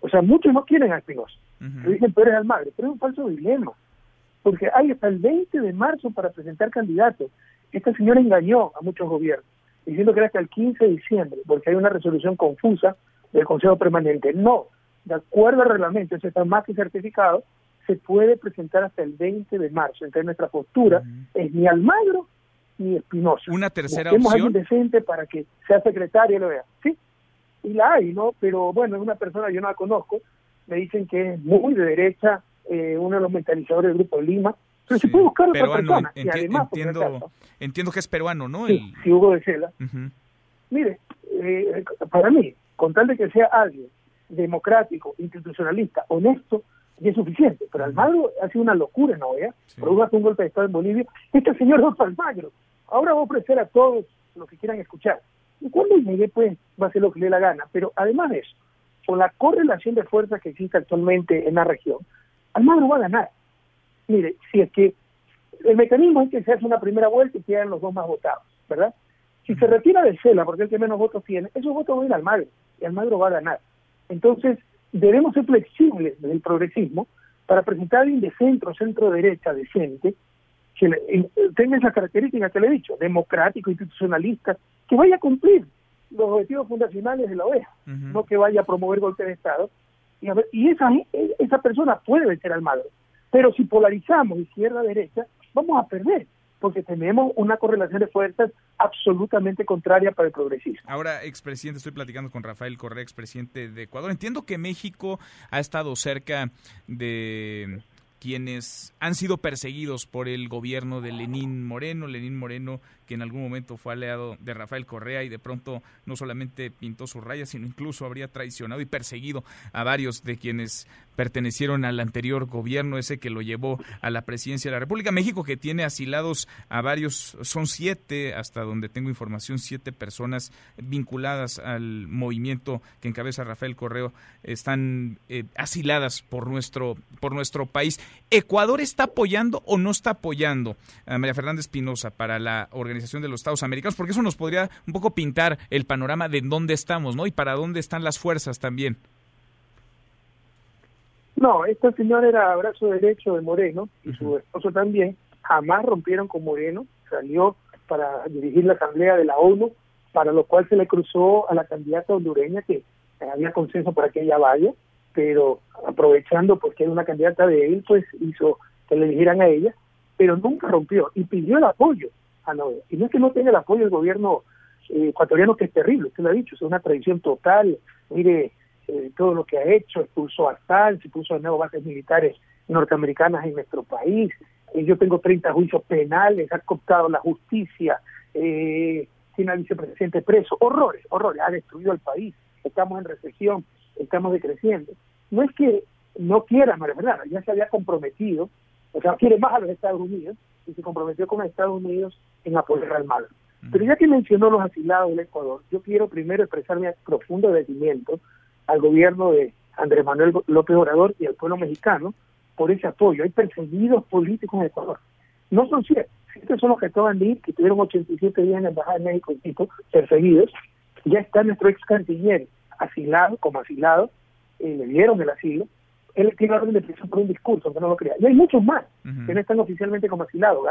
O sea, muchos no quieren a Espinosa, dicen, pero es Almagro, pero es un falso dilema, porque hay hasta el 20 de marzo para presentar candidatos. Esta señora engañó a muchos gobiernos, diciendo que era hasta el 15 de diciembre, porque hay una resolución confusa del Consejo Permanente. No, de acuerdo al reglamento, eso está más que certificado, se puede presentar hasta el 20 de marzo. Entonces nuestra postura es ni Almagro ni Espinosa. Una tercera Busquemos opción. alguien decente para que sea secretario y lo vea. Sí, y la hay, ¿no? Pero bueno, es una persona, yo no la conozco, me dicen que es muy de derecha, eh, uno de los mentalizadores del Grupo de Lima. Pero se puede buscar otra persona. y además, entiendo, entiendo que es peruano, ¿no? Sí, Hugo de Cela. Mire, eh, para mí, con tal de que sea alguien democrático, institucionalista, honesto, y es suficiente. Pero Almagro ha sido una locura en OEA, produjo un golpe de Estado en Bolivia. Este señor es Almagro. Ahora va a ofrecer a todos los que quieran escuchar. Y cuando llegue, pues, va a hacer lo que le dé la gana. Pero además de eso, con la correlación de fuerzas que existe actualmente en la región, Almagro va a ganar. Mire, si es que el mecanismo es que se hace una primera vuelta y quedan los dos más votados, ¿verdad? Si se retira de Cela, porque es el que menos votos tiene, esos votos van a ir a Almagro, y Almagro va a ganar. Entonces, debemos ser flexibles del progresismo para presentar a alguien de centro, centro-derecha, decente, que tenga esas características que le he dicho, democrático, institucionalista, que vaya a cumplir los objetivos fundacionales de la OEA, no que vaya a promover golpe de Estado. Y, y esa, esa persona puede vencer al Maduro. Pero si polarizamos izquierda-derecha, vamos a perder porque tenemos una correlación de fuerzas absolutamente contraria para el progresismo. Ahora, expresidente, estoy platicando con Rafael Correa, expresidente de Ecuador. Entiendo que México ha estado cerca de quienes han sido perseguidos por el gobierno de Lenín Moreno. Lenín Moreno que en algún momento fue aliado de Rafael Correa y de pronto no solamente pintó sus rayas, sino incluso habría traicionado y perseguido a varios de quienes pertenecieron al anterior gobierno, ese que lo llevó a la presidencia de la República. México que tiene asilados a varios, son siete, hasta donde tengo información, siete personas vinculadas al movimiento que encabeza Rafael Correa, están eh, asiladas por nuestro, por nuestro país. ¿Ecuador está apoyando o no está apoyando a María Fernanda Espinosa para la organización de los Estados Americanos, porque eso nos podría un poco pintar el panorama de dónde estamos, ¿no? Y para dónde están las fuerzas también. No, esta señora era brazo derecho de Moreno y su esposo también. Jamás rompieron con Moreno. Salió para dirigir la Asamblea de la ONU, para lo cual se le cruzó a la candidata hondureña que había consenso para que ella vaya, pero aprovechando porque era una candidata de él, pues hizo que le eligieran a ella, pero nunca rompió y pidió el apoyo a Noé. Y no es que no tenga el apoyo del gobierno eh, ecuatoriano, que es terrible, usted lo ha dicho, es una tradición total. Mire, eh, todo lo que ha hecho, expulsó a se puso de nuevo bases militares norteamericanas en nuestro país. Eh, yo tengo 30 juicios penales, ha cooptado la justicia, eh, tiene al vicepresidente preso. Horrores, horrores, ha destruido el país. Estamos en recesión, estamos decreciendo. No es que no quiera María Fernanda, ya se había comprometido, o sea, quiere más a los Estados Unidos y se comprometió con Estados Unidos en apoyar al mal. Pero ya que mencionó los asilados del Ecuador, yo quiero primero expresar mi profundo agradecimiento al gobierno de Andrés Manuel López Obrador y al pueblo mexicano por ese apoyo. Hay perseguidos políticos en Ecuador. No son ciertos. Estos son los que acaban de ir, que tuvieron 87 días en la Embajada de México perseguidos. Ya está nuestro ex canciller asilado, como asilado, eh, le dieron el asilo. Él tiene orden de prisión por un discurso, aunque no lo crea. Y hay muchos más que no están oficialmente como asilados.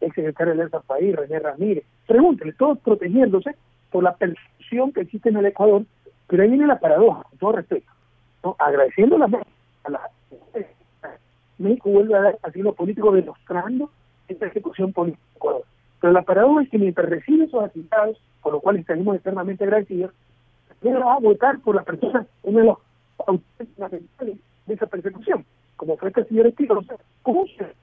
El secretario de Elsa País, René Ramírez. Pregúntenle, todos protegiéndose por la persecución que existe en el Ecuador pero ahí viene la paradoja, con todo respeto. Agradeciendo la, a la México vuelve a dar asilo político demostrando esta ejecución política. Pero la paradoja es que mientras recibe esos asentados, por lo cual estaremos eternamente agradecidos, va a votar por la persona, uno de los autores de esa persecución, como fue este señor Espinosa, ¿cómo se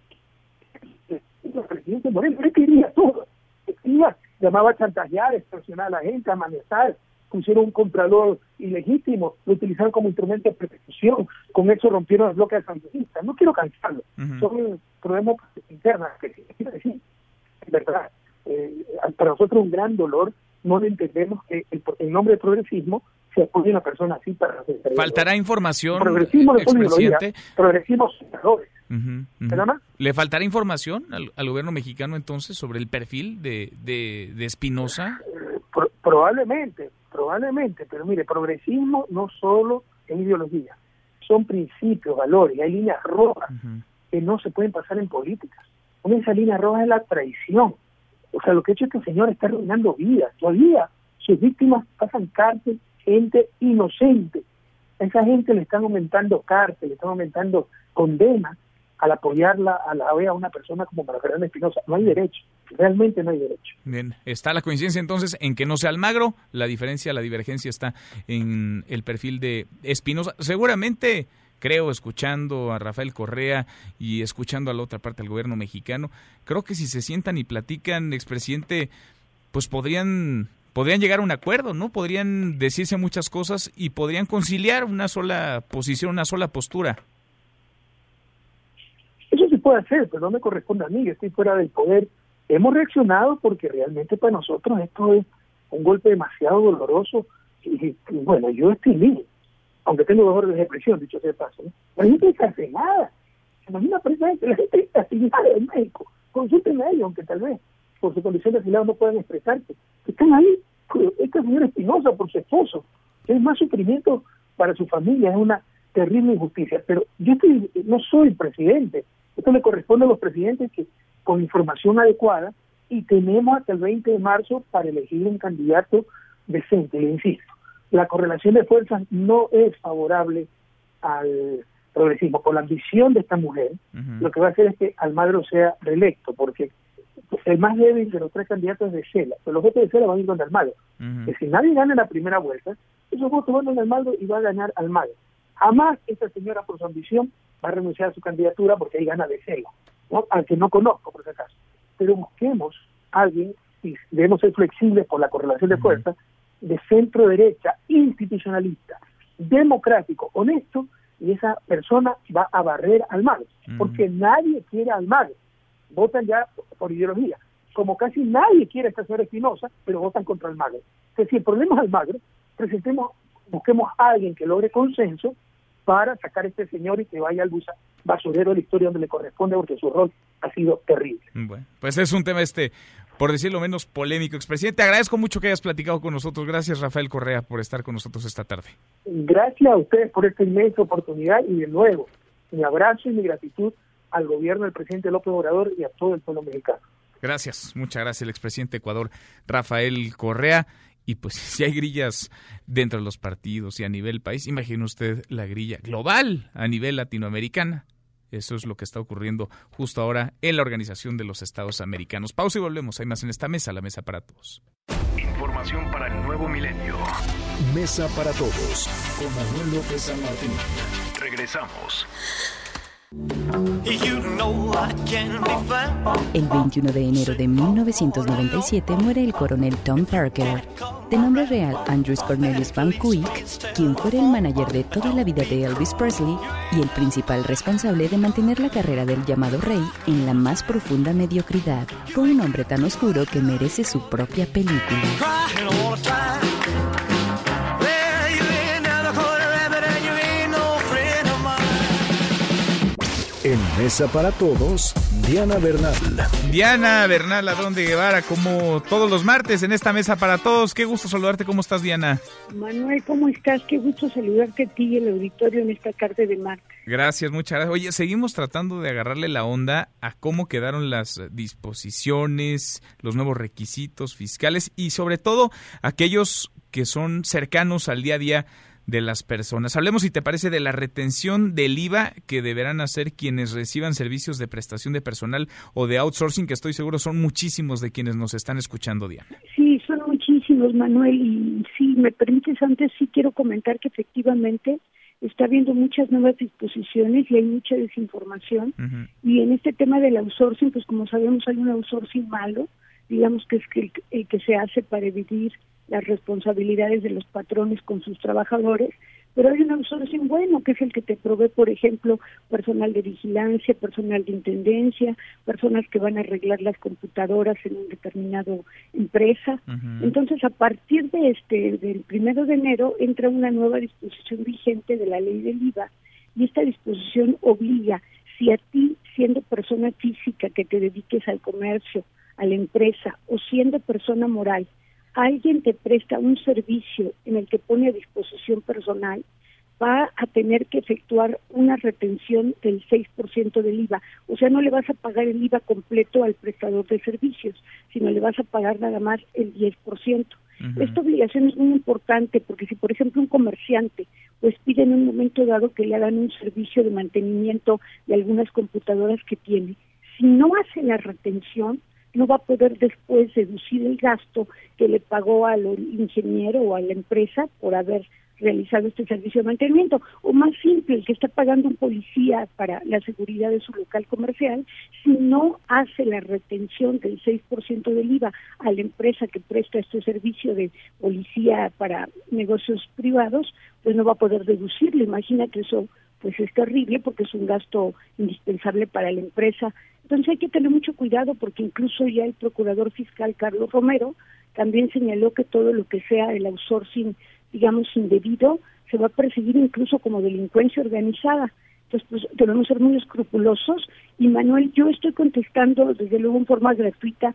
el presidente Moreno, él quería todo, quería, llamaba a chantajear, extorsionar a la gente, amenazar, pusieron un comprador ilegítimo, lo utilizaron como instrumento de persecución, con eso rompieron las bloques sandinistas. No quiero cansarlo, son problemas internos que quiero decir, en verdad, eh, para nosotros un gran dolor, no entendemos que el, el nombre de progresismo se apoye a una persona así para... ¿Faltará información, progresismo expresidente? Progresismo ¿Le faltará información al, gobierno mexicano entonces sobre el perfil de, de, Espinosa? probablemente, probablemente, pero mire, progresismo no solo es ideología, son principios, valores, hay líneas rojas que no se pueden pasar en política. Una de esas líneas rojas es la traición. O sea, lo que ha hecho este señor está arruinando vidas. Todavía sus víctimas pasan cárcel, gente inocente. A esa gente le están aumentando cárcel, le están aumentando condenas al apoyarla a la a una persona como María Fernanda Espinosa. No hay derecho, realmente no hay derecho. Bien, está la coincidencia entonces en que no sea Almagro, la diferencia, la divergencia está en el perfil de Espinosa. Seguramente creo, escuchando a Rafael Correa y escuchando a la otra parte del gobierno mexicano, creo que si se sientan y platican, expresidente, pues podrían podrían llegar a un acuerdo, ¿no? Podrían decirse muchas cosas y podrían conciliar una sola posición, una sola postura puede hacer, pero no me corresponde a mí, yo estoy fuera del poder. Hemos reaccionado porque realmente para nosotros esto es un golpe demasiado doloroso y, bueno, yo estoy libre, aunque tengo dos órdenes de presión, dicho sea de paso. La gente encarcelada, imagina presidente, la gente está asignada en México, consulten a ellos, aunque tal vez por su condición de asilado no puedan expresarse. Están ahí, esta señora Espinosa por su esposo, es más sufrimiento para su familia, es una terrible injusticia, pero yo estoy, no soy presidente, esto le corresponde a los presidentes que con información adecuada y tenemos hasta el 20 de marzo para elegir un candidato decente, le insisto. La correlación de fuerzas no es favorable al progresismo. Por la ambición de esta mujer, lo que va a hacer es que Almagro sea reelecto, porque el más débil de los tres candidatos es de Cela, pero los votos de Cela van a ir con Almagro. Que si nadie gana la primera vuelta, esos votos van a Almagro y va a ganar Almagro. Jamás esta señora, por su ambición, va a renunciar a su candidatura porque hay ganas de celo, ¿no? al que no conozco por ese caso. Pero busquemos a alguien, y debemos ser flexibles por la correlación de fuerzas, de centro derecha, institucionalista, democrático, honesto, y esa persona va a barrer al mal, porque nadie quiere al mal, votan ya por ideología, como casi nadie quiere a esta señora Espinosa, pero votan contra el magro. Entonces, si el problema es Almagro, presentemos, busquemos a alguien que logre consenso para sacar a este señor y que vaya al basurero de la historia donde le corresponde porque su rol ha sido terrible. Bueno, pues es un tema este por decirlo menos, polémico. Expresidente, agradezco mucho que hayas platicado con nosotros. Gracias, Rafael Correa, por estar con nosotros esta tarde. Gracias a ustedes por esta inmensa oportunidad y de nuevo, mi abrazo y mi gratitud al gobierno del presidente López Obrador y a todo el pueblo mexicano. Gracias, muchas gracias, el expresidente de Ecuador, Rafael Correa. Y pues si hay grillas dentro de los partidos y a nivel país, imagine usted la grilla global a nivel latinoamericana. Eso es lo que está ocurriendo justo ahora en la Organización de los Estados Americanos. Pausa y volvemos. Hay más en esta mesa, la mesa para todos. Información para el nuevo milenio. Mesa para todos con Manuel López San Martín. Regresamos. El 21 de enero de 1997 muere el coronel Tom Parker, de nombre real Andrews Cornelius Van Cuyk, quien fue el manager de toda la vida de Elvis Presley y el principal responsable de mantener la carrera del llamado rey en la más profunda mediocridad. Fue un hombre tan oscuro que merece su propia película. En Mesa para Todos, Diana Bernal. Diana Bernal, dónde Guevara, como todos los martes en esta Mesa para Todos. Qué gusto saludarte. ¿Cómo estás, Diana? Manuel, ¿cómo estás? Qué gusto saludarte a ti y el auditorio en esta tarde de martes. Gracias, muchas gracias. Oye, seguimos tratando de agarrarle la onda a cómo quedaron las disposiciones, los nuevos requisitos fiscales y sobre todo aquellos que son cercanos al día a día de las personas. Hablemos, si te parece, de la retención del IVA que deberán hacer quienes reciban servicios de prestación de personal o de outsourcing, que estoy seguro son muchísimos de quienes nos están escuchando, Diana. Sí, son muchísimos, Manuel, y si me permites antes, sí quiero comentar que efectivamente está habiendo muchas nuevas disposiciones y hay mucha desinformación. Y en este tema del outsourcing, pues como sabemos hay un outsourcing malo, digamos que es que el que se hace para evitar las responsabilidades de los patrones con sus trabajadores, pero hay un outsourcing bueno, que es el que te provee, por ejemplo, personal de vigilancia, personal de intendencia, personas que van a arreglar las computadoras en un determinado empresa. Entonces, a partir de este, del primero de enero, entra una nueva disposición vigente de la ley del IVA, y esta disposición obliga, si a ti, siendo persona física que te dediques al comercio, a la empresa, o siendo persona moral, alguien te presta un servicio en el que pone a disposición personal, va a tener que efectuar una retención del 6% del IVA. O sea, no le vas a pagar el IVA completo al prestador de servicios, sino le vas a pagar nada más el 10%. Esta obligación es muy importante porque si, por ejemplo, un comerciante pues pide en un momento dado que le hagan un servicio de mantenimiento de algunas computadoras que tiene, si no hace la retención, no va a poder después deducir el gasto que le pagó al ingeniero o a la empresa por haber realizado este servicio de mantenimiento. O más simple, el que está pagando un policía para la seguridad de su local comercial, si no hace la retención del 6% del IVA a la empresa que presta este servicio de policía para negocios privados, pues no va a poder deducirlo. Imagina que eso pues es terrible porque es un gasto indispensable para la empresa. Entonces hay que tener mucho cuidado porque incluso ya el procurador fiscal Carlos Romero también señaló que todo lo que sea el outsourcing, digamos, indebido, se va a perseguir incluso como delincuencia organizada. Entonces, pues debemos ser muy escrupulosos. Y Manuel, yo estoy contestando desde luego en forma gratuita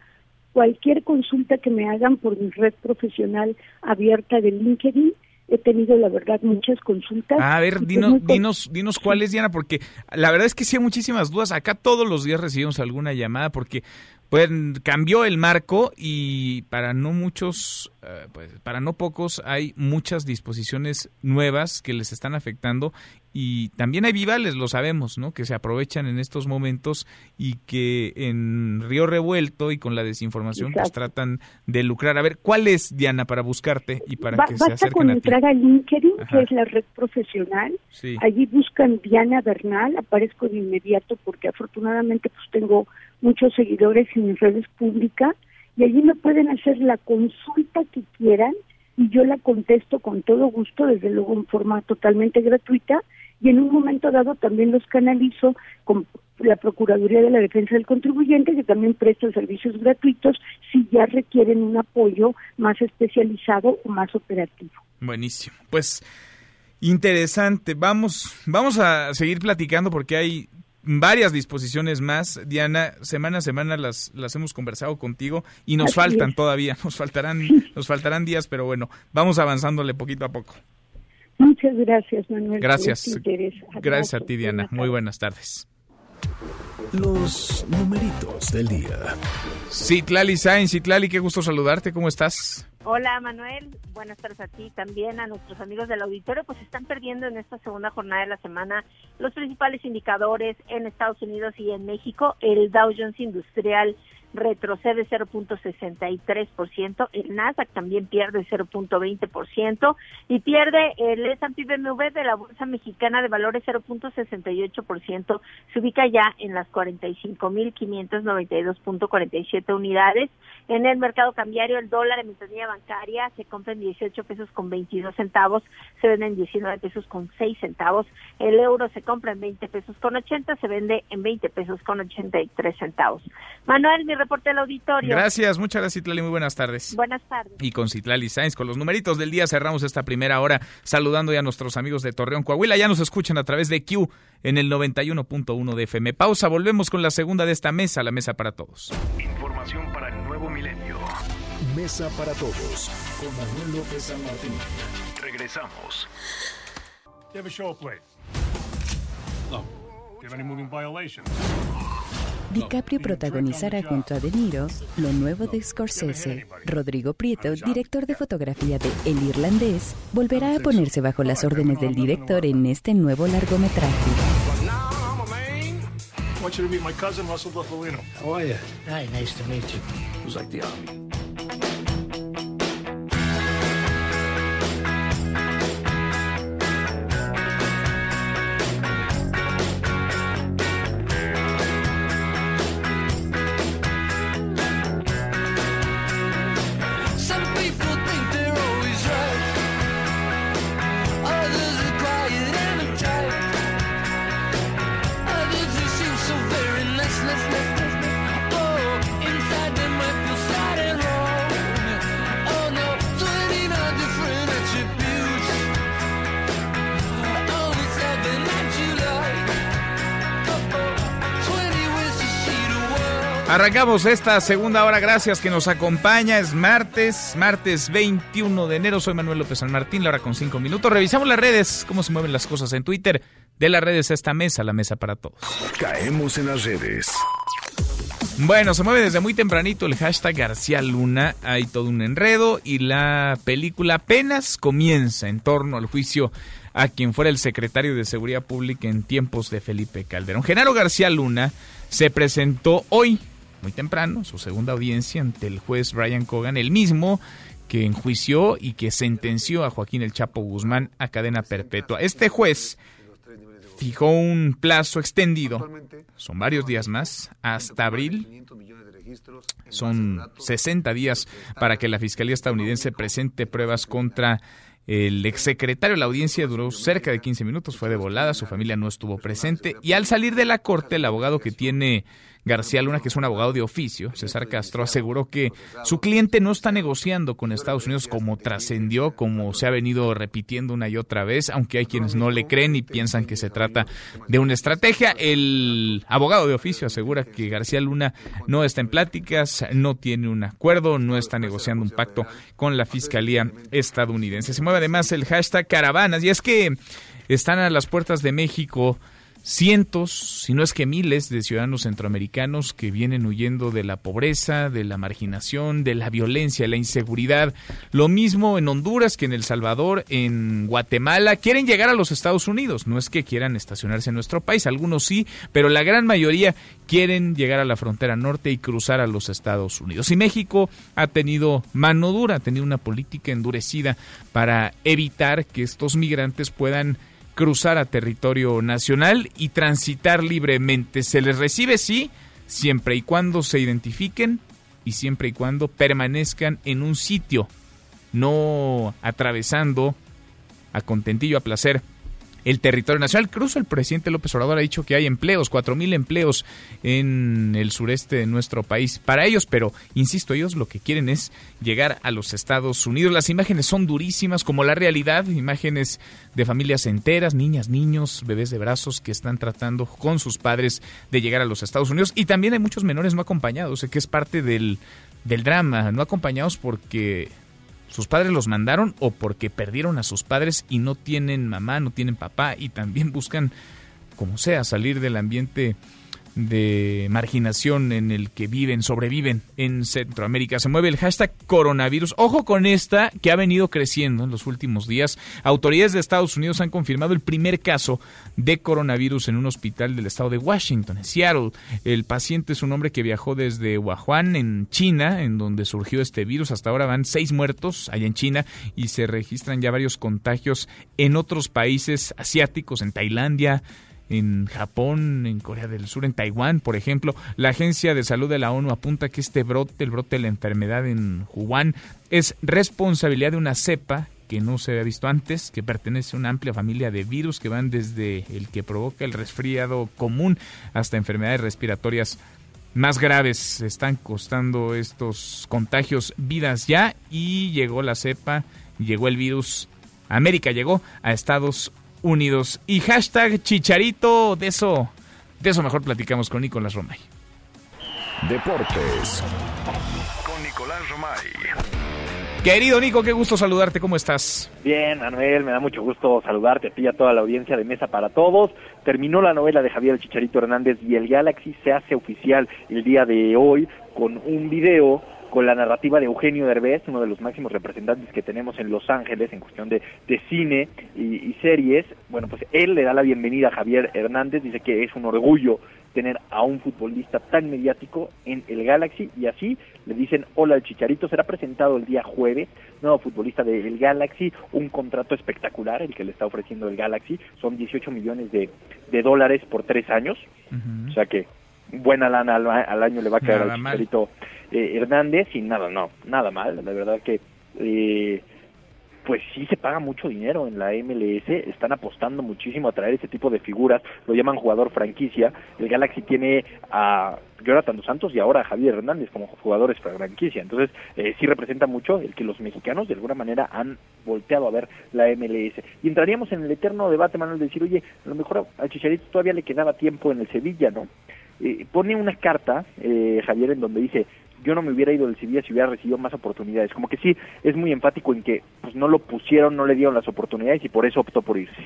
cualquier consulta que me hagan por mi red profesional abierta de LinkedIn he tenido la verdad muchas consultas. A ver, pues, dinos, dinos, dinos cuál es, Diana, porque la verdad es que sí hay muchísimas dudas. Acá todos los días recibimos alguna llamada porque pues cambió el marco y para no muchos, eh, pues para no pocos hay muchas disposiciones nuevas que les están afectando y también hay vivales, lo sabemos, ¿no? Que se aprovechan en estos momentos y que en Río Revuelto y con la desinformación pues tratan de lucrar. A ver, ¿cuál es Diana para buscarte y para que se acerquen con a entrar a LinkedIn, que es la red profesional. Allí buscan Diana Bernal, aparezco de inmediato porque afortunadamente pues tengo muchos seguidores en mis redes públicas y allí me pueden hacer la consulta que quieran y yo la contesto con todo gusto, desde luego en forma totalmente gratuita y en un momento dado también los canalizo con la Procuraduría de la Defensa del Contribuyente, que también presta servicios gratuitos si ya requieren un apoyo más especializado o más operativo. Buenísimo. Pues interesante. Vamos, vamos a seguir platicando porque hay varias disposiciones más. Diana, semana a semana las, las hemos conversado contigo y nos faltan todavía, nos faltarán, nos faltarán días, pero bueno, vamos avanzándole poquito a poco. Muchas gracias, Manuel. Gracias. Gracias a ti, Diana. Muy buenas tardes. Los numeritos del día. Citlali Sainz, Citlali, qué gusto saludarte, ¿cómo estás? Hola Manuel, buenas tardes a ti también, a nuestros amigos del auditorio, pues están perdiendo en esta segunda jornada de la semana los principales indicadores en Estados Unidos y en México. El Dow Jones Industrial retrocede 0.63%, el Nasdaq también pierde 0.20% y pierde el S&P BMW de la Bolsa Mexicana de Valores 0.68%, se ubica ya en las 45.592.47 unidades. En el mercado cambiario el dólar en ventanilla bancaria se compra en 18 pesos con 22 centavos, se vende en 19 pesos con 6 centavos, el euro se compra en 20 pesos con 80, se vende en 20 pesos con 83 centavos. Manuel, mi reporte del auditorio. Gracias, muchas gracias Citlali, muy buenas tardes. Buenas tardes. Y con Citlali Sainz, con los numeritos del día cerramos esta primera hora saludando ya a nuestros amigos de Torreón, Coahuila, ya nos escuchan a través de Q en el 91.1 de FM. Pausa, volvemos con la segunda de esta mesa, la mesa para todos. Información para milenio. Mesa para todos con Manuel López San Martín. Regresamos. You have a show. No. Do you have any moving violations? DiCaprio protagonizará junto a De Niro lo nuevo de Scorsese. Rodrigo Prieto, director de fotografía de El Irlandés, volverá a ponerse bajo las órdenes del director en este nuevo largometraje. I want you to meet my cousin, Russell Buffalino. How are you? Hi, nice to meet you. It was like the army. Arrancamos esta segunda hora, gracias que nos acompaña. Es martes, martes 21 de enero. Soy Manuel López San Martín, la hora con cinco minutos. Revisamos las redes, cómo se mueven las cosas en Twitter. De las redes a esta mesa, la mesa para todos. Caemos en las redes. Bueno, se mueve desde muy tempranito el hashtag García Luna. Hay todo un enredo y la película apenas comienza en torno al juicio a quien fuera el secretario de Seguridad Pública en tiempos de Felipe Calderón. Genaro García Luna se presentó hoy, muy temprano, su segunda audiencia ante el juez Brian Cogan, el mismo que enjuició y que sentenció a Joaquín El Chapo Guzmán a cadena perpetua. Este juez fijó un plazo extendido, son varios días más, hasta abril. Son 60 días para que la Fiscalía estadounidense presente pruebas contra el exsecretario. La audiencia duró cerca de 15 minutos, fue de volada, su familia no estuvo presente y al salir de la corte, el abogado que tiene García Luna, que es un abogado de oficio, César Castro, aseguró que su cliente no está negociando con Estados Unidos como trascendió, como se ha venido repitiendo una y otra vez, aunque hay quienes no le creen y piensan que se trata de una estrategia. El abogado de oficio asegura que García Luna no está en pláticas, no tiene un acuerdo, no está negociando un pacto con la Fiscalía estadounidense. Se mueve además el hashtag caravanas y es que están a las puertas de México cientos, si no es que miles de ciudadanos centroamericanos que vienen huyendo de la pobreza, de la marginación, de la violencia, de la inseguridad. Lo mismo en Honduras que en El Salvador, en Guatemala. Quieren llegar a los Estados Unidos. No es que quieran estacionarse en nuestro país, algunos sí, pero la gran mayoría quieren llegar a la frontera norte y cruzar a los Estados Unidos. Y México ha tenido mano dura, ha tenido una política endurecida para evitar que estos migrantes puedan cruzar a territorio nacional y transitar libremente. Se les recibe, sí, siempre y cuando se identifiquen y siempre y cuando permanezcan en un sitio, no atravesando a contentillo, a placer el territorio nacional. Incluso el presidente López Obrador ha dicho que hay empleos, cuatro mil empleos en el sureste de nuestro país para ellos, pero insisto, ellos lo que quieren es llegar a los Estados Unidos. Las imágenes son durísimas, como la realidad, imágenes de familias enteras, niñas, niños, bebés de brazos que están tratando con sus padres de llegar a los Estados Unidos. Y también hay muchos menores no acompañados, que es parte del, del drama, no acompañados porque sus padres los mandaron o porque perdieron a sus padres y no tienen mamá, no tienen papá y también buscan, como sea, salir del ambiente de marginación en el que viven, sobreviven en Centroamérica. Se mueve el hashtag coronavirus. Ojo con esta que ha venido creciendo en los últimos días. Autoridades de Estados Unidos han confirmado el primer caso de coronavirus en un hospital del estado de Washington, en Seattle. El paciente es un hombre que viajó desde Wuhan, en China, en donde surgió este virus. Hasta ahora van seis muertos allá en China y se registran ya varios contagios en otros países asiáticos, en Tailandia, en Japón, en Corea del Sur, en Taiwán, por ejemplo. La Agencia de Salud de la ONU apunta que este brote, el brote de la enfermedad en Wuhan, es responsabilidad de una cepa que no se había visto antes, que pertenece a una amplia familia de virus que van desde el que provoca el resfriado común hasta enfermedades respiratorias más graves. Están costando estos contagios vidas ya y llegó la cepa, llegó el virus. América llegó a Estados Unidos. Y hashtag Chicharito, de eso, de eso mejor platicamos con Nicolás Romay. Deportes. Con Nicolás Romay. Querido Nico, qué gusto saludarte, ¿cómo estás? Bien, Manuel, me da mucho gusto saludarte a ti y a toda la audiencia de Mesa para Todos. Terminó la novela de Javier Chicharito Hernández y el Galaxy se hace oficial el día de hoy con un video con la narrativa de Eugenio Derbez, uno de los máximos representantes que tenemos en Los Ángeles en cuestión de, de cine y, y, series. Bueno, pues él le da la bienvenida a Javier Hernández, dice que es un orgullo tener a un futbolista tan mediático en el Galaxy y así le dicen hola al Chicharito, será presentado el día jueves, nuevo futbolista del Galaxy, un contrato espectacular el que le está ofreciendo el Galaxy, son 18 millones de, de dólares por tres años, uh -huh. o sea que buena lana al, al año le va a quedar al Chicharito eh, Hernández y nada, no, nada mal, la verdad que eh, pues sí se paga mucho dinero en la MLS, están apostando muchísimo a traer ese tipo de figuras, lo llaman jugador franquicia, el Galaxy tiene a Jonathan Dos Santos y ahora a Javier Hernández como jugadores franquicia, entonces eh, sí representa mucho el que los mexicanos de alguna manera han volteado a ver la MLS. Y entraríamos en el eterno debate, Manuel, de decir, oye, a lo mejor a Chicharito todavía le quedaba tiempo en el Sevilla, ¿no? Eh, pone una carta, eh, Javier, en donde dice, yo no me hubiera ido del Sevilla si hubiera recibido más oportunidades. Como que sí, es muy enfático en que pues no lo pusieron, no le dieron las oportunidades y por eso optó por irse.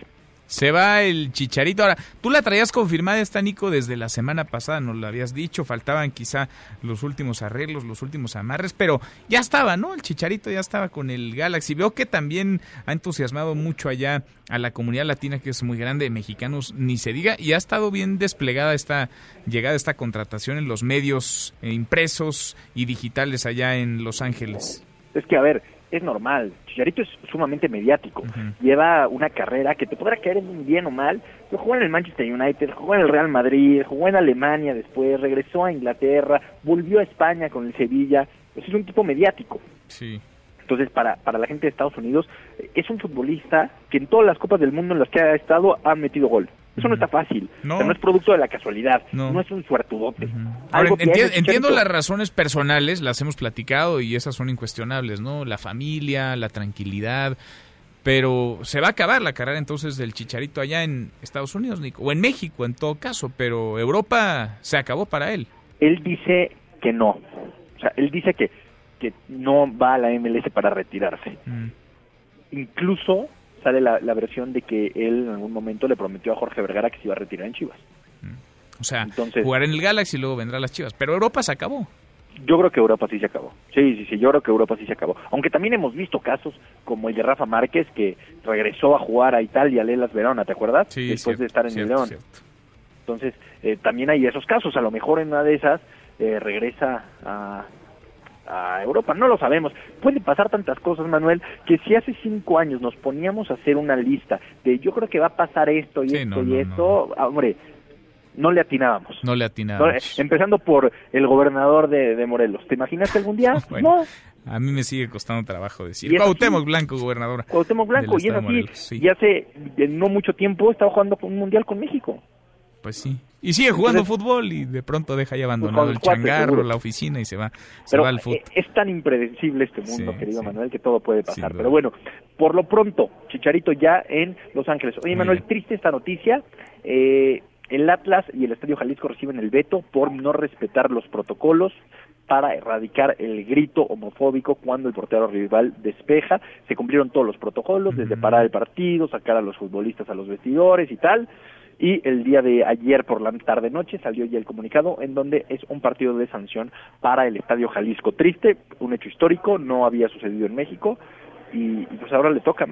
Se va el Chicharito. Ahora, tú la traías confirmada esta, Nico, desde la semana pasada, nos lo habías dicho, faltaban quizá los últimos arreglos, los últimos amarres, pero ya estaba, ¿no? El Chicharito ya estaba con el Galaxy. Veo que también ha entusiasmado mucho allá a la comunidad latina, que es muy grande, mexicanos, ni se diga, y ha estado bien desplegada esta llegada, esta contratación en los medios eh, impresos y digitales allá en Los Ángeles. Es que, a ver, es normal. Chicharito es sumamente mediático. Uh -huh. Lleva una carrera que te podrá caer bien o mal. Pero jugó en el Manchester United, jugó en el Real Madrid, jugó en Alemania después, regresó a Inglaterra, volvió a España con el Sevilla. Pues es un tipo mediático. Sí. Entonces, para, para la gente de Estados Unidos, es un futbolista que en todas las Copas del Mundo en las que ha estado ha metido gol. Eso no está fácil. No, o sea, no es producto de la casualidad. No, no es un suertudote. Uh -huh. Ahora, enti entiendo las razones personales, las hemos platicado y esas son incuestionables, ¿no? La familia, la tranquilidad. Pero se va a acabar la carrera entonces del Chicharito allá en Estados Unidos, Nico. O en México, en todo caso. Pero Europa se acabó para él. Él dice que no. O sea, él dice que, que no va a la MLS para retirarse. Mm. Incluso sale la, la, versión de que él en algún momento le prometió a Jorge Vergara que se iba a retirar en Chivas. O sea, Entonces, jugar en el Galaxy y luego vendrá las Chivas. Pero Europa se acabó. Yo creo que Europa sí se acabó. Sí, sí, sí, yo creo que Europa sí se acabó. Aunque también hemos visto casos como el de Rafa Márquez, que regresó a jugar a Italia, a Lelas Verona, ¿te acuerdas? Sí, Después cierto, de estar en cierto, el León. Cierto. Entonces, eh, también hay esos casos. A lo mejor en una de esas eh, regresa a, a Europa, no lo sabemos. Puede pasar tantas cosas, Manuel, que si hace cinco años nos poníamos a hacer una lista de yo creo que va a pasar esto y Sí, esto no, y no, esto, ah, hombre, no le atinábamos. No le No, atinamos. Empezando por el gobernador de, de Morelos. ¿Te imaginaste algún día? Bueno, no. A mí me sigue costando trabajo decir. Cuauhtémoc Blanco, gobernadora. Cuauhtémoc Blanco, y es así. Y hace no mucho tiempo estaba jugando un mundial con México. Pues sí. Y sigue jugando fútbol y de pronto deja ya abandonado el changarro, la oficina y se va, se va al fútbol. Eh, es tan impredecible este mundo, querido Manuel, que todo puede pasar. Pero bueno, por lo pronto, Chicharito ya en Los Ángeles. Oye, Manuel, triste esta noticia. Eh, el Atlas y el Estadio Jalisco reciben el veto por no respetar los protocolos para erradicar el grito homofóbico cuando el portero rival despeja. Se cumplieron todos los protocolos, desde parar el partido, sacar a los futbolistas a los vestidores y tal. Y el día de ayer por la tarde noche salió ya el comunicado en donde es un partido de sanción para el Estadio Jalisco. Triste, un hecho histórico, no había sucedido en México y, pues ahora le toca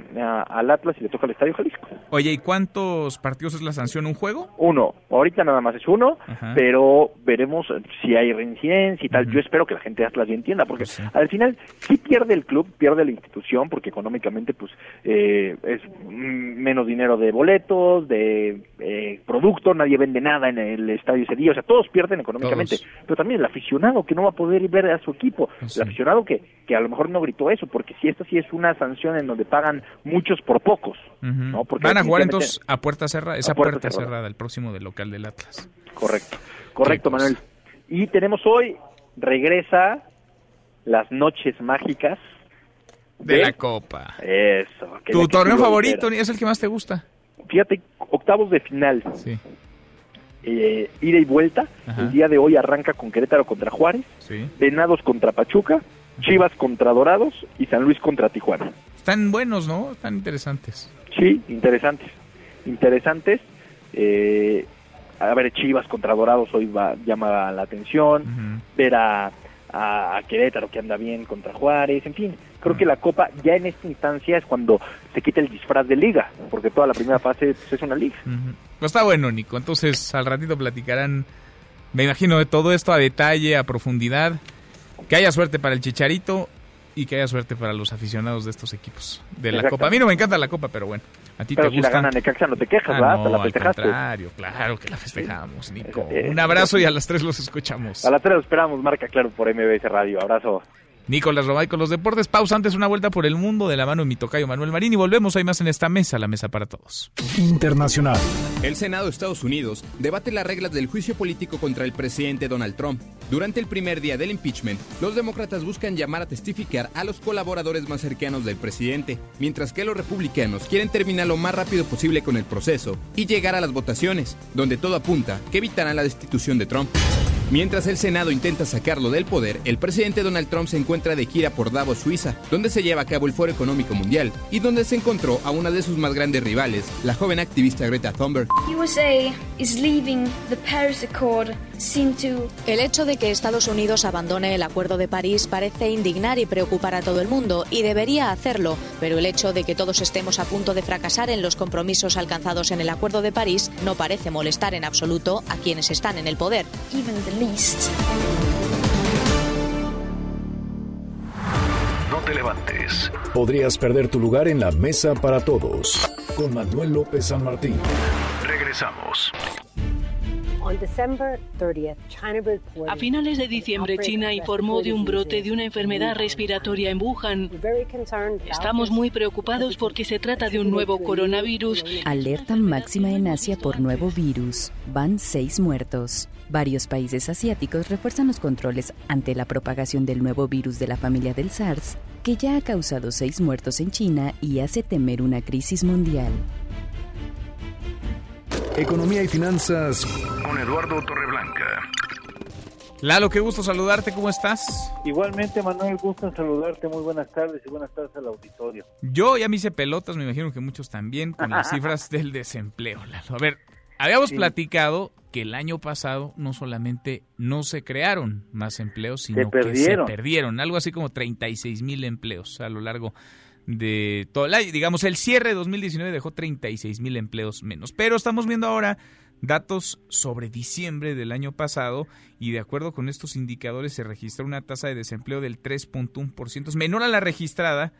al Atlas y le toca al Estadio Jalisco. Oye, ¿y cuántos partidos es la sanción? ¿Un juego? Uno. Ahorita nada más es uno, pero veremos si hay reincidencia y tal. Yo espero que la gente de Atlas ya entienda, porque pues al final si pierde el club, pierde la institución, porque económicamente pues eh, es menos dinero de boletos, de eh, producto, nadie vende nada en el estadio ese día, o sea, todos pierden económicamente, pero también el aficionado que no va a poder ver a su equipo, pues el aficionado que, que a lo mejor no gritó eso, porque si esto sí es una sanción en donde pagan muchos por pocos. ¿no? Porque Van a jugar entonces a puerta cerrada, esa puerta, cerrada. el próximo del local del Atlas. Correcto, correcto Manuel. Y tenemos hoy, regresa las noches mágicas. De, la Copa. Eso. ¿Tu torneo favorito es el que más te gusta? Fíjate, octavos de final. Sí. Eh, ida y vuelta. El día de hoy arranca con Querétaro contra Juárez, Venados contra Pachuca, Chivas contra Dorados y San Luis contra Tijuana. Están buenos, ¿no? Están interesantes. Sí, interesantes. Interesantes. Eh, a ver, Chivas contra Dorados hoy va, llama la atención. Ver a, Querétaro que anda bien contra Juárez. En fin, creo que la Copa ya en esta instancia es cuando se quita el disfraz de liga, porque toda la primera fase pues, es una liga. Pues está bueno, Nico. Entonces al ratito platicarán, me imagino, de todo esto a detalle, a profundidad. Que haya suerte para el Chicharito y que haya suerte para los aficionados de estos equipos de la Copa. A mí no me encanta la Copa, pero bueno, a ti pero te gusta. si la gana Necaxa no te quejas, ah, ¿verdad? la festejaste. Al contrario, claro que la festejamos, Nico. Un abrazo y a las tres los escuchamos. A las tres los esperamos, marca claro por MBS Radio. Abrazo. Nicolás Robay con los deportes. Pausa antes una vuelta por el mundo de la mano de mi tocayo Manuel Marín y volvemos. Hay más en esta mesa, la mesa para todos. Internacional. El Senado de Estados Unidos debate las reglas del juicio político contra el presidente Donald Trump. Durante el primer día del impeachment, los demócratas buscan llamar a testificar a los colaboradores más cercanos del presidente, mientras que los republicanos quieren terminar lo más rápido posible con el proceso y llegar a las votaciones, donde todo apunta que evitarán la destitución de Trump. Mientras el Senado intenta sacarlo del poder, el presidente Donald Trump se encuentra de gira por Davos, Suiza, donde se lleva a cabo el Foro Económico Mundial y donde se encontró a una de sus más grandes rivales, la joven activista Greta Thunberg. El hecho de que Estados Unidos abandone el Acuerdo de París parece indignar y preocupar a todo el mundo, y debería hacerlo, pero el hecho de que todos estemos a punto de fracasar en los compromisos alcanzados en el Acuerdo de París no parece molestar en absoluto a quienes están en el poder. No te levantes. Podrías perder tu lugar en la mesa para todos. Con Manuel López San Martín. Regresamos. A finales de diciembre, China informó de un brote de una enfermedad respiratoria en Wuhan. Estamos muy preocupados porque se trata de un nuevo coronavirus. Alerta máxima en Asia por nuevo virus. Van seis muertos. Varios países asiáticos refuerzan los controles ante la propagación del nuevo virus de la familia del SARS, que ya ha causado seis muertos en China y hace temer una crisis mundial. Economía y finanzas con Eduardo Torreblanca. Lalo, qué gusto saludarte, ¿cómo estás? Igualmente, Manuel, gusto en saludarte, muy buenas tardes y buenas tardes al auditorio. Yo ya me hice pelotas, me imagino que muchos también, con las cifras del desempleo, Lalo. A ver, habíamos platicado que el año pasado no solamente no se crearon más empleos, sino que se perdieron, algo así como 36 mil empleos a lo largo de todo el año. Digamos, el cierre de 2019 dejó 36 mil empleos menos. Pero estamos viendo ahora datos sobre diciembre del año pasado y de acuerdo con estos indicadores se registra una tasa de desempleo del 3.1%, es menor a la registrada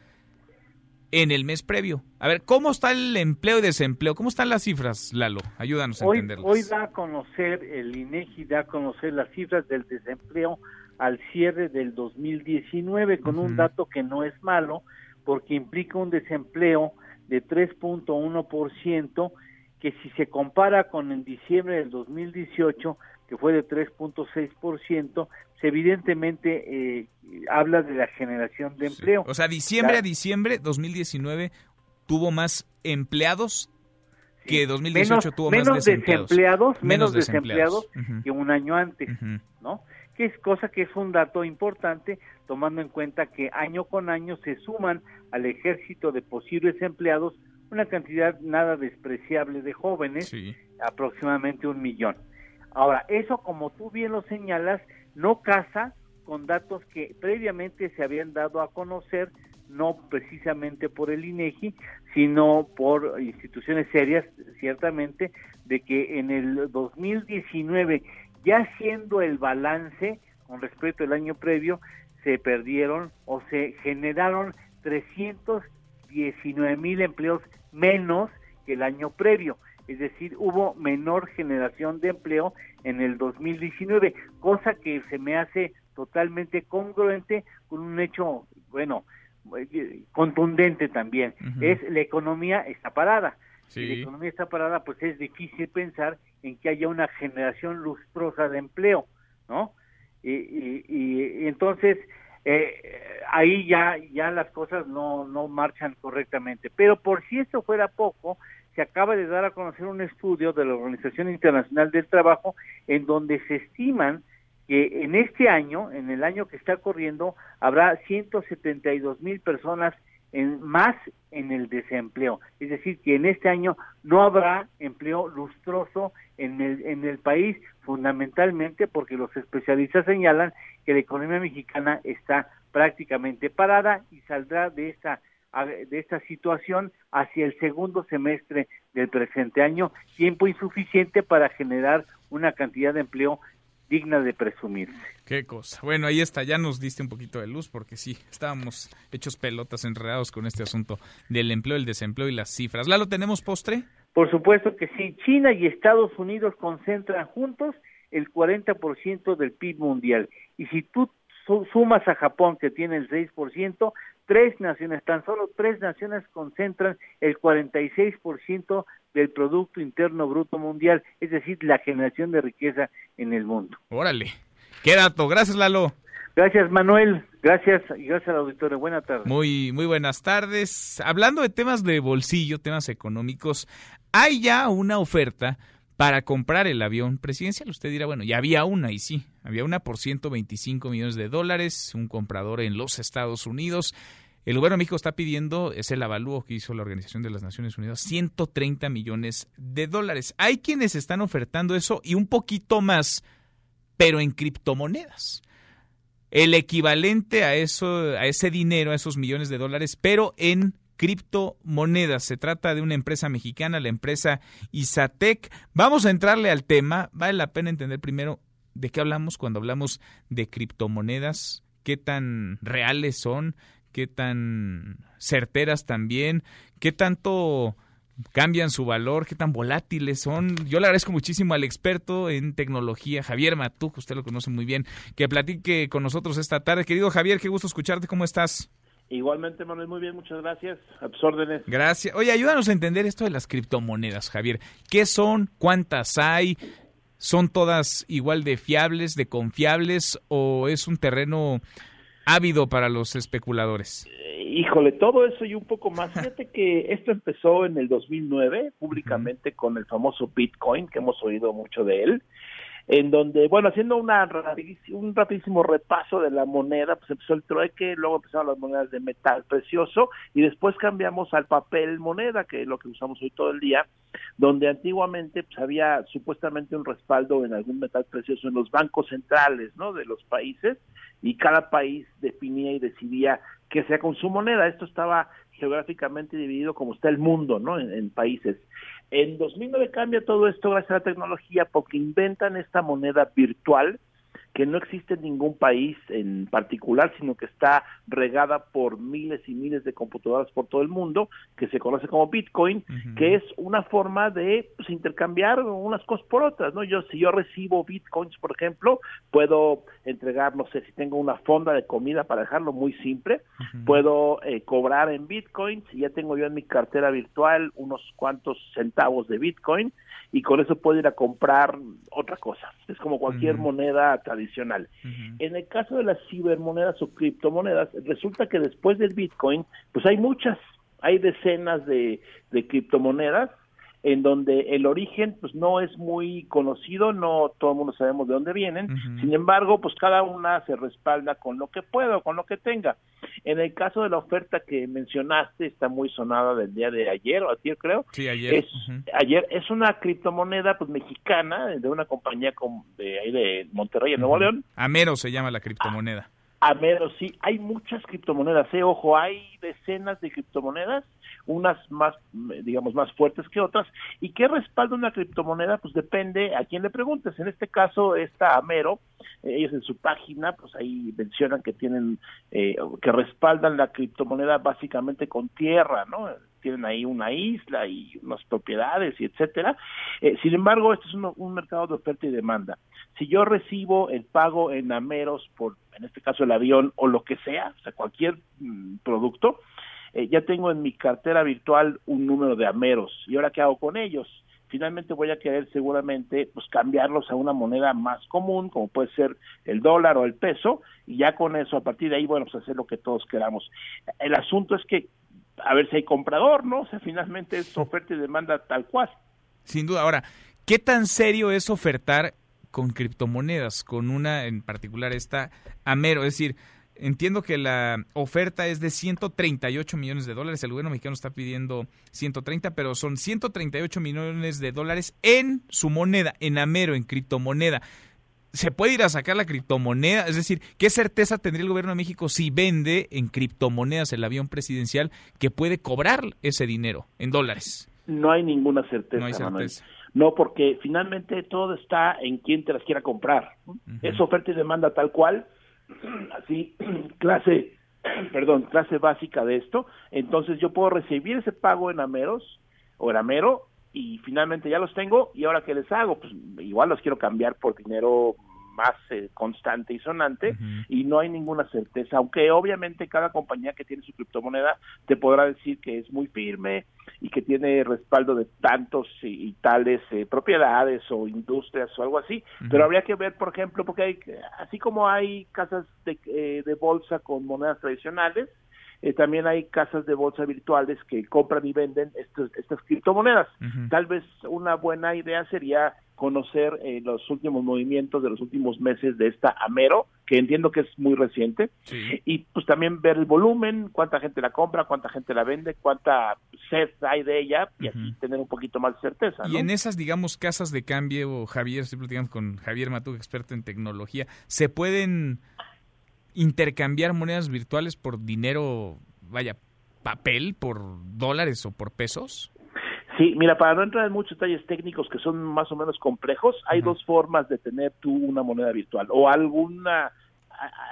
en el mes previo. A ver, ¿cómo está el empleo y desempleo? ¿Cómo están las cifras, Lalo? Ayúdanos a hoy, entenderlas. Hoy da a conocer, el INEGI da a conocer las cifras del desempleo al cierre del 2019 con un dato que no es malo porque implica un desempleo de 3.1% que si se compara con el diciembre del 2018 que fue de 3.6%, pues evidentemente eh, habla de la generación de empleo. O sea, diciembre a diciembre 2019 tuvo más empleados que 2018 menos, tuvo menos más desempleados. desempleados, menos desempleados que un año antes, ¿no? Que es cosa que es un dato importante tomando en cuenta que año con año se suman al ejército de posibles empleados una cantidad nada despreciable de jóvenes, aproximadamente un millón. Ahora, eso como tú bien lo señalas, no casa con datos que previamente se habían dado a conocer, no precisamente por el INEGI, sino por instituciones serias, ciertamente, de que en el 2019, ya siendo el balance con respecto al año previo, se perdieron o se generaron 319 mil empleos menos que el año previo. Es decir, hubo menor generación de empleo en el 2019, cosa que se me hace totalmente congruente con un hecho, bueno, eh, contundente también. Es la economía está parada. Sí. Si la economía está parada, pues es difícil pensar en que haya una generación lustrosa de empleo, ¿no? Y, y- y- y entonces eh, ahí ya ya las cosas no no marchan correctamente. Pero por si esto fuera poco, se acaba de dar a conocer un estudio de la Organización Internacional del Trabajo en donde se estiman que en este año, en el año que está corriendo, habrá 172 mil personas en, más en el desempleo. Es decir, que en este año no habrá empleo lustroso en el, en el país, fundamentalmente porque los especialistas señalan que la economía mexicana está prácticamente parada y saldrá de esta de esta situación hacia el segundo semestre del presente año, tiempo insuficiente para generar una cantidad de empleo digna de presumirse. Qué cosa. Bueno, ahí está, ya nos diste un poquito de luz porque sí, estábamos hechos pelotas enredados con este asunto del empleo, el desempleo y las cifras. ¿Lalo, tenemos postre? Por supuesto que sí, China y Estados Unidos concentran juntos el 40% del PIB mundial. Y si tú su- sumas a Japón, que tiene el 6%, tres naciones, tan solo tres naciones concentran el 46% del Producto Interno Bruto Mundial, es decir, la generación de riqueza en el mundo. Órale. Qué dato. Gracias, Lalo. Gracias, Manuel. Gracias y gracias al auditorio. Buenas tardes. Muy, muy buenas tardes. Hablando de temas de bolsillo, temas económicos, hay ya una oferta para comprar el avión presidencial. Usted dirá, bueno, ya había una, y sí, había una por 125 millones de dólares, un comprador en los Estados Unidos. El gobierno de México está pidiendo, es el avalúo que hizo la Organización de las Naciones Unidas, 130 millones de dólares. Hay quienes están ofertando eso y un poquito más, pero en criptomonedas el equivalente a eso, a ese dinero, a esos millones de dólares, pero en criptomonedas. Se trata de una empresa mexicana, la empresa Isatec. Vamos a entrarle al tema. Vale la pena entender primero de qué hablamos cuando hablamos de criptomonedas, qué tan reales son, qué tan certeras también, qué tanto cambian su valor, qué tan volátiles son. Yo le agradezco muchísimo al experto en tecnología, Javier Matú, usted lo conoce muy bien, que platique con nosotros esta tarde. Querido Javier, qué gusto escucharte, ¿cómo estás? Igualmente, Manuel, muy bien, muchas gracias. A tus órdenes. Gracias. Oye, ayúdanos a entender esto de las criptomonedas, Javier. ¿Qué son? ¿Cuántas hay? ¿Son todas igual de fiables, de confiables o es un terreno ávido para los especuladores? Híjole, todo eso y un poco más. Fíjate que esto empezó en el 2009 públicamente con el famoso Bitcoin, que hemos oído mucho de él, en donde, bueno, haciendo una rapidísimo- un rapidísimo repaso de la moneda, pues empezó el trueque, luego empezaron las monedas de metal precioso y después cambiamos al papel moneda, que es lo que usamos hoy todo el día, donde antiguamente pues, había supuestamente un respaldo en algún metal precioso en los bancos centrales, ¿no? De los países y cada país definía y decidía qué sea con su moneda. Esto estaba geográficamente dividido como está el mundo, ¿no? En, en países. En 2009 cambia todo esto gracias a la tecnología porque inventan esta moneda virtual que no existe en ningún país en particular, sino que está regada por miles y miles de computadoras por todo el mundo, que se conoce como Bitcoin, que es una forma de pues, intercambiar unas cosas por otras, ¿no? Yo si yo recibo Bitcoins, por ejemplo, puedo entregar, no sé, si tengo una fonda de comida para dejarlo muy simple, puedo eh, cobrar en Bitcoins, y ya tengo yo en mi cartera virtual unos cuantos centavos de Bitcoin y con eso puedo ir a comprar otra cosa. Es como cualquier moneda tradicional. En el caso de las cibermonedas o criptomonedas, resulta que después del Bitcoin, pues hay muchas, hay decenas de, de criptomonedas en donde el origen pues no es muy conocido, no todo el mundo sabemos de dónde vienen, sin embargo pues cada una se respalda con lo que pueda, con lo que tenga. En el caso de la oferta que mencionaste, está muy sonada del día de ayer o ayer creo. Sí, ayer. Es, Ayer es una criptomoneda pues mexicana de una compañía con, de ahí de Monterrey en Nuevo León. Amero se llama la criptomoneda. Amero, sí, hay muchas criptomonedas, eh, ojo, hay decenas de criptomonedas, unas más, digamos, más fuertes que otras, y qué respalda una criptomoneda, pues depende a quién le preguntes, en este caso está Amero, ellos en su página, pues ahí mencionan que tienen, eh, que respaldan la criptomoneda básicamente con tierra, ¿no? tienen ahí una isla y unas propiedades y etcétera. Eh, sin embargo, esto es un, un, mercado de oferta y demanda. Si yo recibo el pago en ameros por, en este caso el avión o lo que sea, o sea, cualquier mm, producto, eh, ya tengo en mi cartera virtual un número de ameros. ¿Y ahora qué hago con ellos? finalmente voy a querer seguramente pues cambiarlos a una moneda más común como puede ser el dólar o el peso y ya con eso a partir de ahí bueno pues hacer lo que todos queramos el asunto es que a ver si hay comprador, ¿no? O sea, finalmente es oferta y demanda tal cual. Sin duda. Ahora, ¿qué tan serio es ofertar con criptomonedas, con una en particular esta Amero? Es decir, entiendo que la oferta es de 138 millones de dólares. El gobierno mexicano está pidiendo 130, pero son 138 millones de dólares en su moneda, en Amero, en criptomoneda se puede ir a sacar la criptomoneda, es decir, ¿qué certeza tendría el gobierno de México si vende en criptomonedas el avión presidencial que puede cobrar ese dinero en dólares? No hay ninguna certeza. No hay certeza. No, porque finalmente todo está en quien te las quiera comprar. Uh -huh. Es oferta y demanda tal cual, así, clase, perdón, clase básica de esto. Entonces yo puedo recibir ese pago en Ameros o en Amero y finalmente ya los tengo y ahora qué les hago pues igual los quiero cambiar por dinero más eh, constante y sonante uh -huh. y no hay ninguna certeza aunque obviamente cada compañía que tiene su criptomoneda te podrá decir que es muy firme y que tiene respaldo de tantos y, y tales eh, propiedades o industrias o algo así uh -huh. pero habría que ver por ejemplo porque hay así como hay casas de, eh, de bolsa con monedas tradicionales eh, también hay casas de bolsa virtuales que compran y venden estos, estas criptomonedas. Uh -huh. Tal vez una buena idea sería conocer eh, los últimos movimientos de los últimos meses de esta Amero, que entiendo que es muy reciente, sí. y pues también ver el volumen, cuánta gente la compra, cuánta gente la vende, cuánta sed hay de ella, y uh -huh. así tener un poquito más de certeza. Y ¿no? en esas, digamos, casas de cambio, Javier, estoy platicando con Javier Matú, experto en tecnología, ¿se pueden intercambiar monedas virtuales por dinero, vaya, papel, por dólares o por pesos? Sí, mira, para no entrar en muchos detalles técnicos que son más o menos complejos, hay uh -huh. dos formas de tener tú una moneda virtual o alguna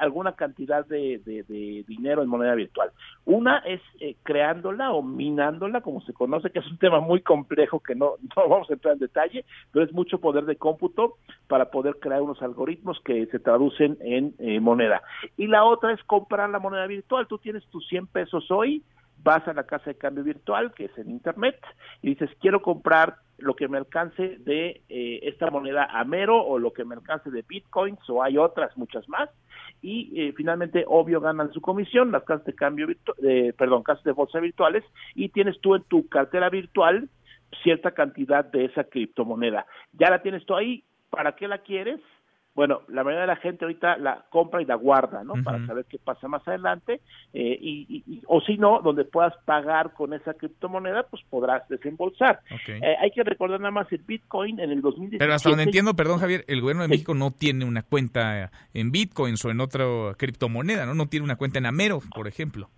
alguna cantidad de, de, dinero en moneda virtual. Una es eh, creándola o minándola, como se conoce, que es un tema muy complejo que no, no vamos a entrar en detalle, pero es mucho poder de cómputo para poder crear unos algoritmos que se traducen en eh, moneda. Y la otra es comprar la moneda virtual. Tú tienes tus 100 pesos hoy, vas a la casa de cambio virtual, que es en Internet, y dices, quiero comprar lo que me alcance de eh, esta moneda Amero o lo que me alcance de Bitcoins o hay otras muchas más y eh, finalmente obvio ganan su comisión las casas de cambio eh, perdón casas de bolsa virtuales y tienes tú en tu cartera virtual cierta cantidad de esa criptomoneda. Ya la tienes tú ahí para qué la quieres bueno, la mayoría de la gente ahorita la compra y la guarda, ¿no? Uh -huh. Para saber qué pasa más adelante, eh, y, y, o si no, donde puedas pagar con esa criptomoneda, pues podrás desembolsar. Okay. Eh, hay que recordar nada más el Bitcoin en el 2017. Pero hasta donde entiendo, perdón Javier, el gobierno de México sí. no tiene una cuenta en Bitcoins o en otra criptomoneda, ¿no? No tiene una cuenta en Amero, por ejemplo.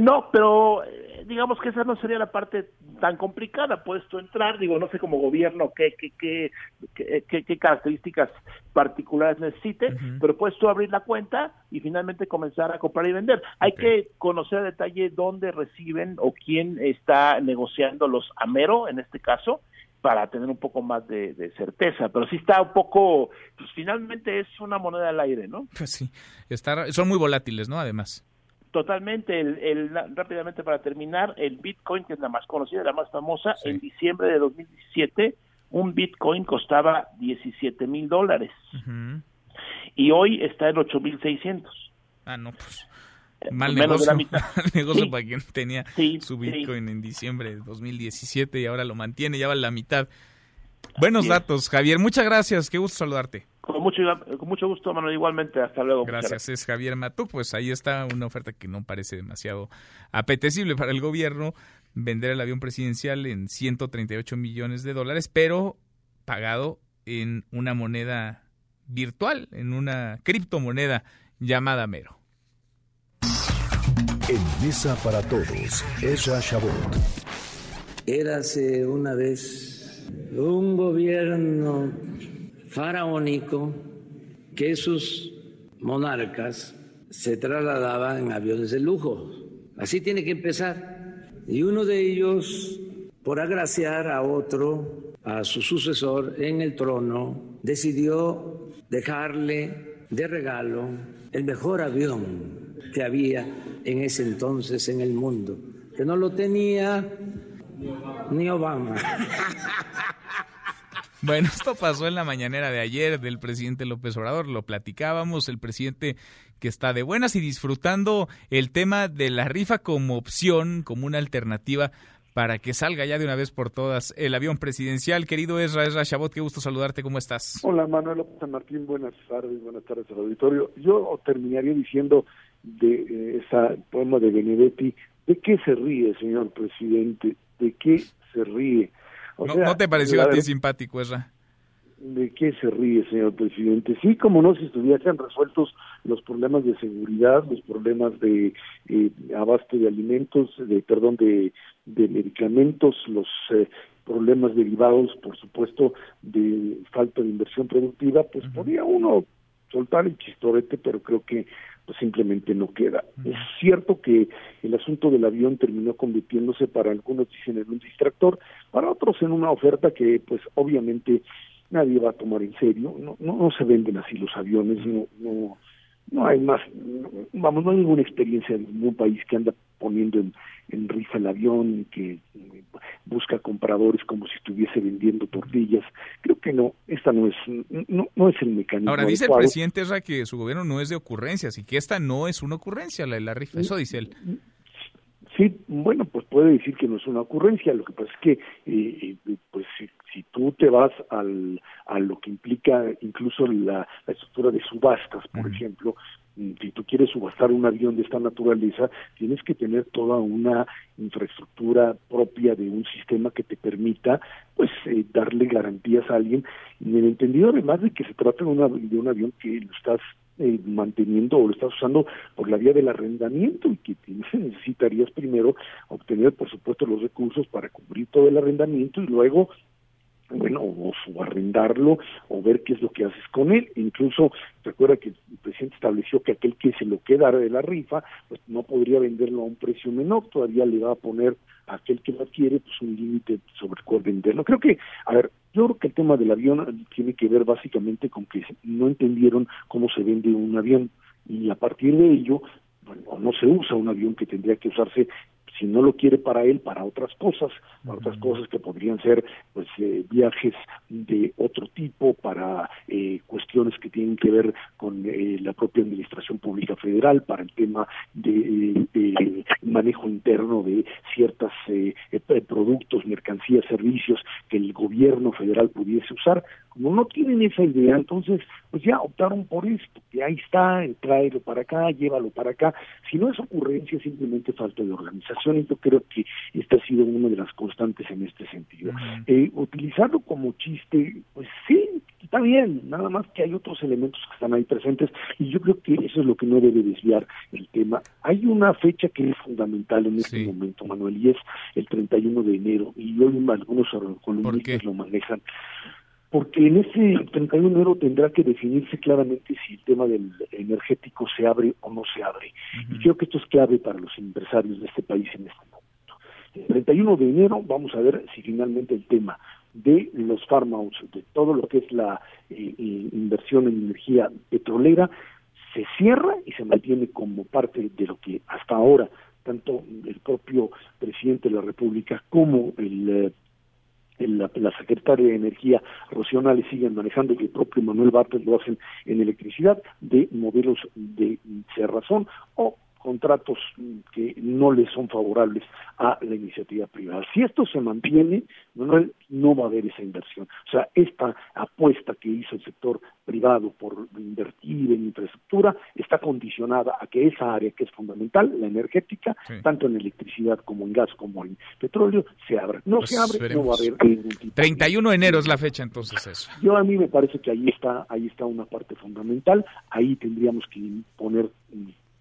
No, pero eh, digamos que esa no sería la parte tan complicada. Puedes tú entrar, digo, no sé como gobierno qué, qué, qué, qué, qué características particulares necesite, pero puedes tú abrir la cuenta y finalmente comenzar a comprar y vender. Hay que conocer a detalle dónde reciben o quién está negociando los Amero, en este caso, para tener un poco más de, de, certeza, pero sí está un poco, pues finalmente es una moneda al aire, ¿no? Pues sí, está, son muy volátiles, ¿no? Además. Totalmente, el, el, rápidamente para terminar, el Bitcoin, que es la más conocida, la más famosa, sí. en diciembre de 2017, un Bitcoin costaba 17 mil dólares uh -huh. y hoy está en 8 mil 600. Ah, no, pues mal Menos negocio, de la mitad. mal negocio sí. para quien tenía sí, su Bitcoin en diciembre de 2017 y ahora lo mantiene, ya va la mitad. Buenos datos, Javier. Muchas gracias. Qué gusto saludarte. Con mucho, con mucho gusto, Manuel. Igualmente. Hasta luego. Gracias. gracias. Es Javier Matú. Pues ahí está una oferta que no parece demasiado apetecible para el gobierno. Vender el avión presidencial en 138 millones de dólares, pero pagado en una moneda virtual, en una criptomoneda llamada Mero. En Mesa para Todos, Ezra Shabot. Érase una vez un gobierno faraónico que sus monarcas se trasladaban en aviones de lujo. Así tiene que empezar. Y uno de ellos, por agraciar a otro, a su sucesor en el trono, decidió dejarle de regalo el mejor avión que había en ese entonces en el mundo, que no lo tenía ni Obama. Bueno, esto pasó en la mañanera de ayer del presidente López Obrador, lo platicábamos, el presidente que está de buenas y disfrutando el tema de la rifa como opción, como una alternativa para que salga ya de una vez por todas el avión presidencial. Querido Ezra, Ezra Chabot, qué gusto saludarte, ¿cómo estás? Hola Manuel López Martín, buenas tardes, buenas tardes al auditorio. Yo terminaría diciendo de eh, esa poema de Benedetti, ¿de qué se ríe, señor presidente? ¿De qué se ríe? O no, sea, ¿No te pareció a ti simpático, Ezra? ¿De qué se ríe, señor presidente? Sí, como no, si estuviesen resueltos los problemas de seguridad, los problemas de eh, abasto de alimentos, de perdón, de, de medicamentos, los eh, problemas derivados, por supuesto, de falta de inversión productiva, pues uh -huh. podría uno soltar el chistorete, pero creo que pues simplemente no queda. Es cierto que el asunto del avión terminó convirtiéndose para algunos dicen en un distractor, para otros en una oferta que pues obviamente nadie va a tomar en serio, no, no, no se venden así los aviones, no, no, no hay más, no, vamos, no hay ninguna experiencia en ningún país que anda poniendo en, en rifa el avión, que busca compradores como si estuviese vendiendo tortillas. Creo que no, esta no es, no, no es el mecanismo. Ahora dice adecuado. el presidente Ezra que su gobierno no es de ocurrencias y que esta no es una ocurrencia, la de la rifa. Eso dice él. Sí, bueno, pues puede decir que no es una ocurrencia. Lo que pasa es que, eh, eh, pues, si, si, tú te vas al, a lo que implica incluso la, la estructura de subastas, por uh -huh. ejemplo, mm, si tú quieres subastar un avión de esta naturaleza, tienes que tener toda una infraestructura propia de un sistema que te permita, pues, eh, darle garantías a alguien, en el entendido además de que se trata de, una, de un avión que lo estás eh, manteniendo o lo estás usando por la vía del arrendamiento y que necesitarías primero obtener, por supuesto, los recursos para cubrir todo el arrendamiento y luego bueno, o, o, arrendarlo o ver qué es lo que haces con él. Incluso recuerda que el presidente estableció que aquel que se lo quedara de la rifa, pues no podría venderlo a un precio menor, todavía le va a poner a aquel que lo adquiere pues un límite sobre cuál venderlo. Creo que, a ver, yo creo que el tema del avión tiene que ver básicamente con que no entendieron cómo se vende un avión y a partir de ello bueno, no se usa un avión que tendría que usarse si no lo quiere para él, para otras cosas, para otras cosas que podrían ser pues eh, viajes de otro tipo, para eh, cuestiones que tienen que ver con eh, la propia administración pública federal, para el tema de, de manejo interno de ciertos productos, mercancías, servicios que el gobierno federal pudiese usar, como no tienen esa idea, entonces pues ya optaron por esto, que ahí está, el tráelo para acá, llévalo para acá. Si no es ocurrencia, simplemente falta de organización y yo creo que esta ha sido una de las constantes en este sentido. Eh, utilizarlo como chiste, pues sí, está bien, nada más que hay otros elementos que están ahí presentes y yo creo que eso es lo que no debe desviar el tema. Hay una fecha que es fundamental en este momento, Manuel, y es el 31 de enero y hoy algunos columnistas lo manejan porque en ese 31 de enero tendrá que definirse claramente si el tema del energético se abre o no se abre. Y creo que esto es clave para los empresarios de este país en este momento. El 31 de enero vamos a ver si finalmente el tema de los farmouts, de todo lo que es la eh, eh, inversión en energía petrolera, se cierra y se mantiene como parte de lo que hasta ahora tanto el propio presidente de la República como el eh, la, la, secretaria de Energía, Rocío siguen manejando y el propio Manuel Bartes lo hacen en electricidad de modelos de cerrazón o contratos que no le son favorables a la iniciativa privada. Si esto se mantiene, no, no va a haber esa inversión. O sea, esta apuesta que hizo el sector privado por invertir en infraestructura está condicionada a que esa área que es fundamental, la energética, tanto en electricidad como en gas como en petróleo, se abra. No Pues se abre, no va a haber ningún tipo 31 de enero es la fecha entonces eso. yo a mí me parece que ahí está, ahí está una parte fundamental, ahí tendríamos que poner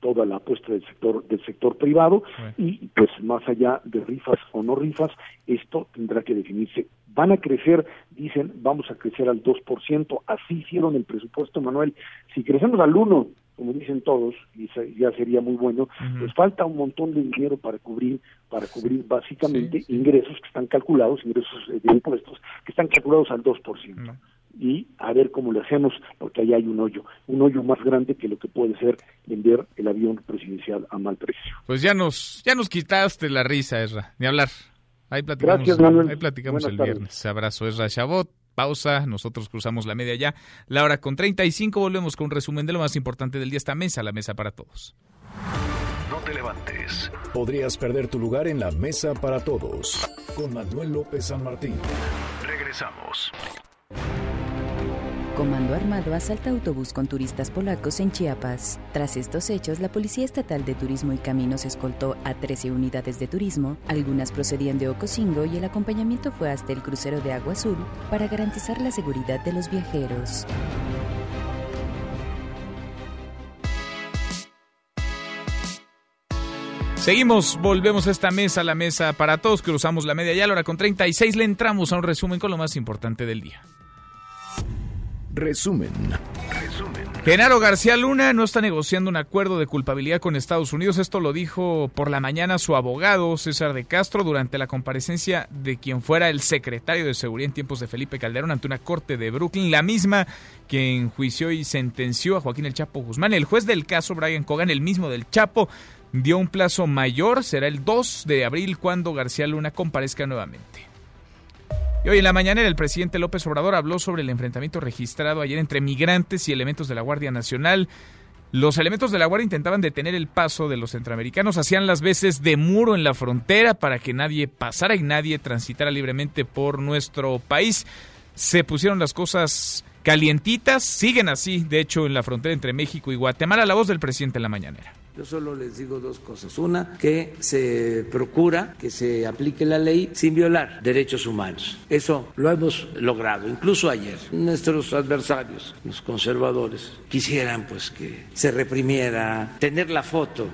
toda la apuesta del sector del sector privado y pues más allá de rifas o no rifas, esto tendrá que definirse. Van a crecer, dicen, vamos a crecer al 2%, así hicieron el presupuesto, Manuel. Si crecemos al 1, como dicen todos, y ya sería muy bueno, pues falta un montón de dinero para cubrir para cubrir básicamente ingresos que están calculados, ingresos eh, de impuestos que están calculados al 2% y a ver cómo lo hacemos, porque ahí hay un hoyo, un hoyo más grande que lo que puede ser vender el avión presidencial a mal precio. Pues ya nos, ya nos quitaste la risa, Esra. Ni hablar. Ahí platicamos, Gracias, Manuel. ahí platicamos Buenas el tardes. viernes. Abrazo, Esra Chabot. Pausa, nosotros cruzamos la media ya. La hora con 35, volvemos con un resumen de lo más importante del día. Esta mesa, la mesa para todos. No te levantes. Podrías perder tu lugar en la mesa para todos. Con Manuel López San Martín. Regresamos. Comando Armado asalta autobús con turistas polacos en Chiapas. Tras estos hechos, la Policía Estatal de Turismo y Caminos escoltó a 13 unidades de turismo, algunas procedían de Ocosingo y el acompañamiento fue hasta el crucero de Agua Azul para garantizar la seguridad de los viajeros. Seguimos, volvemos a esta mesa, la mesa para todos. Cruzamos la media ya, la hora con 36. Le entramos a un resumen con lo más importante del día. Resumen. Genaro García Luna no está negociando un acuerdo de culpabilidad con Estados Unidos. Esto lo dijo por la mañana su abogado César de Castro durante la comparecencia de quien fuera el secretario de Seguridad en tiempos de Felipe Calderón ante una corte de Brooklyn, la misma que enjuició y sentenció a Joaquín El Chapo Guzmán. El juez del caso, Brian Cogan, el mismo del Chapo, dio un plazo mayor, será el 2 de abril cuando García Luna comparezca nuevamente. Y hoy en la mañanera el presidente López Obrador habló sobre el enfrentamiento registrado ayer entre migrantes y elementos de la Guardia Nacional. Los elementos de la Guardia intentaban detener el paso de los centroamericanos, hacían las veces de muro en la frontera para que nadie pasara y nadie transitara libremente por nuestro país. Se pusieron las cosas calientitas, siguen así, de hecho, en la frontera entre México y Guatemala. La voz del presidente en la mañanera. Yo solo les digo dos cosas. Una, que se procura que se aplique la ley sin violar derechos humanos. Eso lo hemos logrado, incluso ayer. Nuestros adversarios, los conservadores, quisieran pues que se reprimiera, tener la foto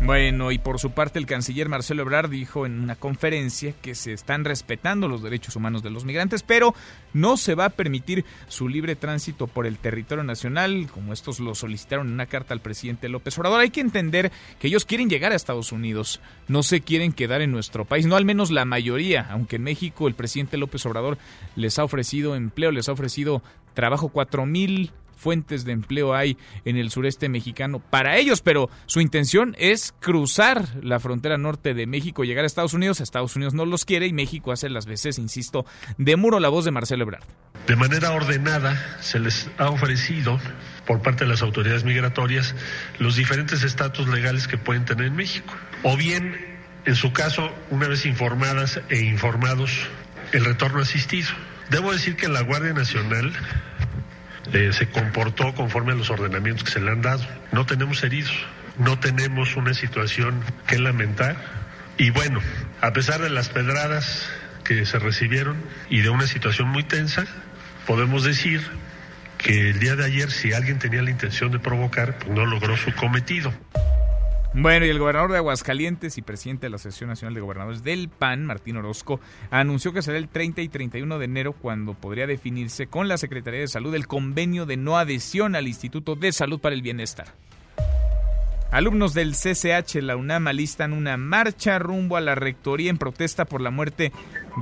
Bueno, y por su parte el canciller Marcelo Ebrard dijo en una conferencia que se están respetando los derechos humanos de los migrantes, pero no se va a permitir su libre tránsito por el territorio nacional, como estos lo solicitaron en una carta al presidente López Obrador. Hay que entender que ellos quieren llegar a Estados Unidos, no se quieren quedar en nuestro país, no al menos la mayoría, aunque en México el presidente López Obrador les ha ofrecido empleo, les ha ofrecido trabajo, cuatro mil fuentes de empleo hay en el sureste mexicano para ellos, pero su intención es cruzar la frontera norte de México, llegar a Estados Unidos. Estados Unidos no los quiere y México hace las veces, insisto, de muro la voz de Marcelo Ebrard. De manera ordenada se les ha ofrecido por parte de las autoridades migratorias los diferentes estatus legales que pueden tener en México. O bien, en su caso, una vez informadas e informados, el retorno asistido. Debo decir que la Guardia Nacional eh, se comportó conforme a los ordenamientos que se le han dado. No tenemos heridos, no tenemos una situación que lamentar. Y bueno, a pesar de las pedradas que se recibieron y de una situación muy tensa, podemos decir que el día de ayer, si alguien tenía la intención de provocar, pues no logró su cometido. Bueno, y el gobernador de Aguascalientes y presidente de la Asociación Nacional de Gobernadores del PAN, Martín Orozco, anunció que será el 30 y 31 de enero cuando podría definirse con la Secretaría de Salud el convenio de no adhesión al Instituto de Salud para el Bienestar. Alumnos del CCH, la UNAM, alistan una marcha rumbo a la rectoría en protesta por la muerte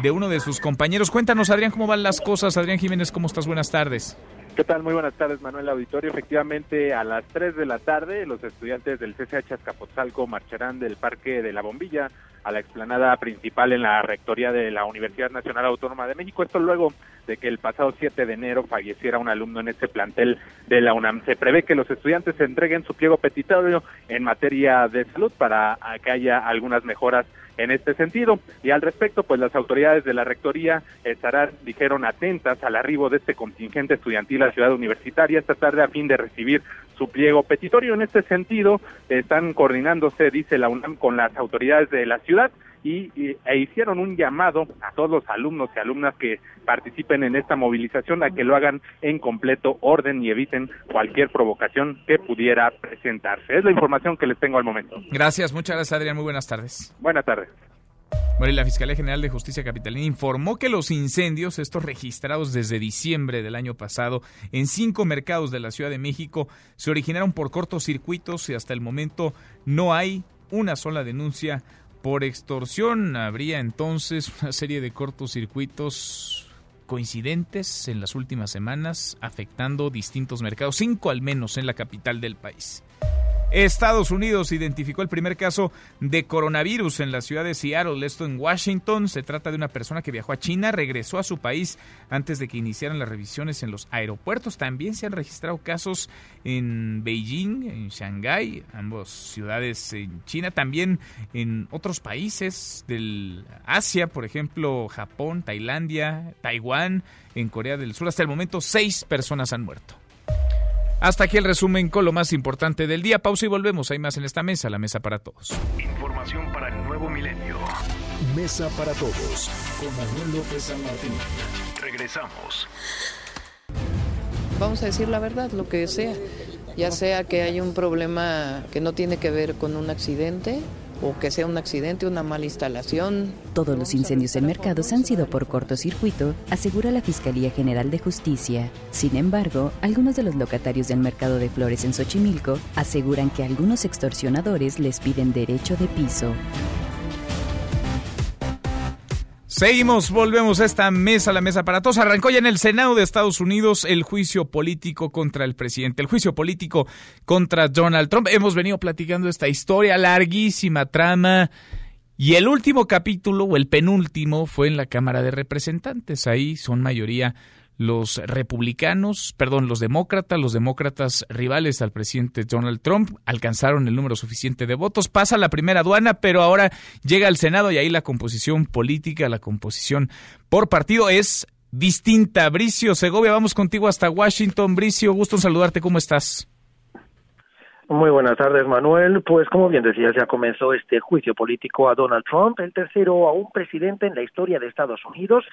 de uno de sus compañeros. Cuéntanos, Adrián, cómo van las cosas. Adrián Jiménez, ¿cómo estás? Buenas tardes. ¿Qué tal? Muy buenas tardes, Manuel Auditorio. Efectivamente, a las 3 de la tarde, los estudiantes del CCH Azcapotzalco marcharán del Parque de la Bombilla a la explanada principal en la rectoría de la Universidad Nacional Autónoma de México. Esto luego de que el pasado 7 de enero falleciera un alumno en este plantel de la UNAM. Se prevé que los estudiantes entreguen su pliego petitorio en materia de salud para que haya algunas mejoras en este sentido. Y al respecto, pues las autoridades de la rectoría estarán, dijeron, atentas al arribo de este contingente estudiantil a la ciudad universitaria esta tarde a fin de recibir su pliego petitorio. En este sentido, están coordinándose, dice la UNAM, con las autoridades de la ciudad y, e hicieron un llamado a todos los alumnos y alumnas que participen en esta movilización a que lo hagan en completo orden y eviten cualquier provocación que pudiera presentarse. Es la información que les tengo al momento. Gracias, muchas gracias Adrián, muy buenas tardes. Buenas tardes. Bueno, y la Fiscalía General de Justicia Capitalina informó que los incendios, estos registrados desde diciembre del año pasado en cinco mercados de la Ciudad de México, se originaron por cortocircuitos y hasta el momento no hay una sola denuncia por extorsión. Habría entonces una serie de cortocircuitos coincidentes en las últimas semanas afectando distintos mercados, cinco al menos en la capital del país. Estados Unidos identificó el primer caso de coronavirus en la ciudad de Seattle, esto en Washington. Se trata de una persona que viajó a China, regresó a su país antes de que iniciaran las revisiones en los aeropuertos. También se han registrado casos en Beijing, en Shanghái, ambas ciudades en China, también en otros países del Asia, por ejemplo, Japón, Tailandia, Taiwán, en Corea del Sur. Hasta el momento, seis personas han muerto. Hasta aquí el resumen con lo más importante del día. Pausa y volvemos. Hay más en esta mesa, la mesa para todos. Información para el nuevo milenio. Mesa para todos con Manuel López San Martín. Regresamos. Vamos a decir la verdad, lo que sea. Ya sea que haya un problema que no tiene que ver con un accidente o que sea un accidente, una mala instalación. Todos los incendios en mercados han sido por cortocircuito, asegura la Fiscalía General de Justicia. Sin embargo, algunos de los locatarios del mercado de flores en Xochimilco aseguran que algunos extorsionadores les piden derecho de piso. Seguimos, volvemos a esta mesa, la mesa para todos. Arrancó ya en el Senado de Estados Unidos el juicio político contra el presidente, el juicio político contra Donald Trump. Hemos venido platicando esta historia, larguísima trama. Y el último capítulo, o el penúltimo, fue en la Cámara de Representantes. Ahí son mayoría los republicanos, perdón, los demócratas, los demócratas rivales al presidente Donald Trump alcanzaron el número suficiente de votos, pasa la primera aduana, pero ahora llega al Senado y ahí la composición política, la composición por partido es distinta. Bricio Segovia, vamos contigo hasta Washington. Bricio, gusto en saludarte, ¿cómo estás? Muy buenas tardes, Manuel. Pues como bien decías, ya comenzó este juicio político a Donald Trump, el tercero a un presidente en la historia de Estados Unidos.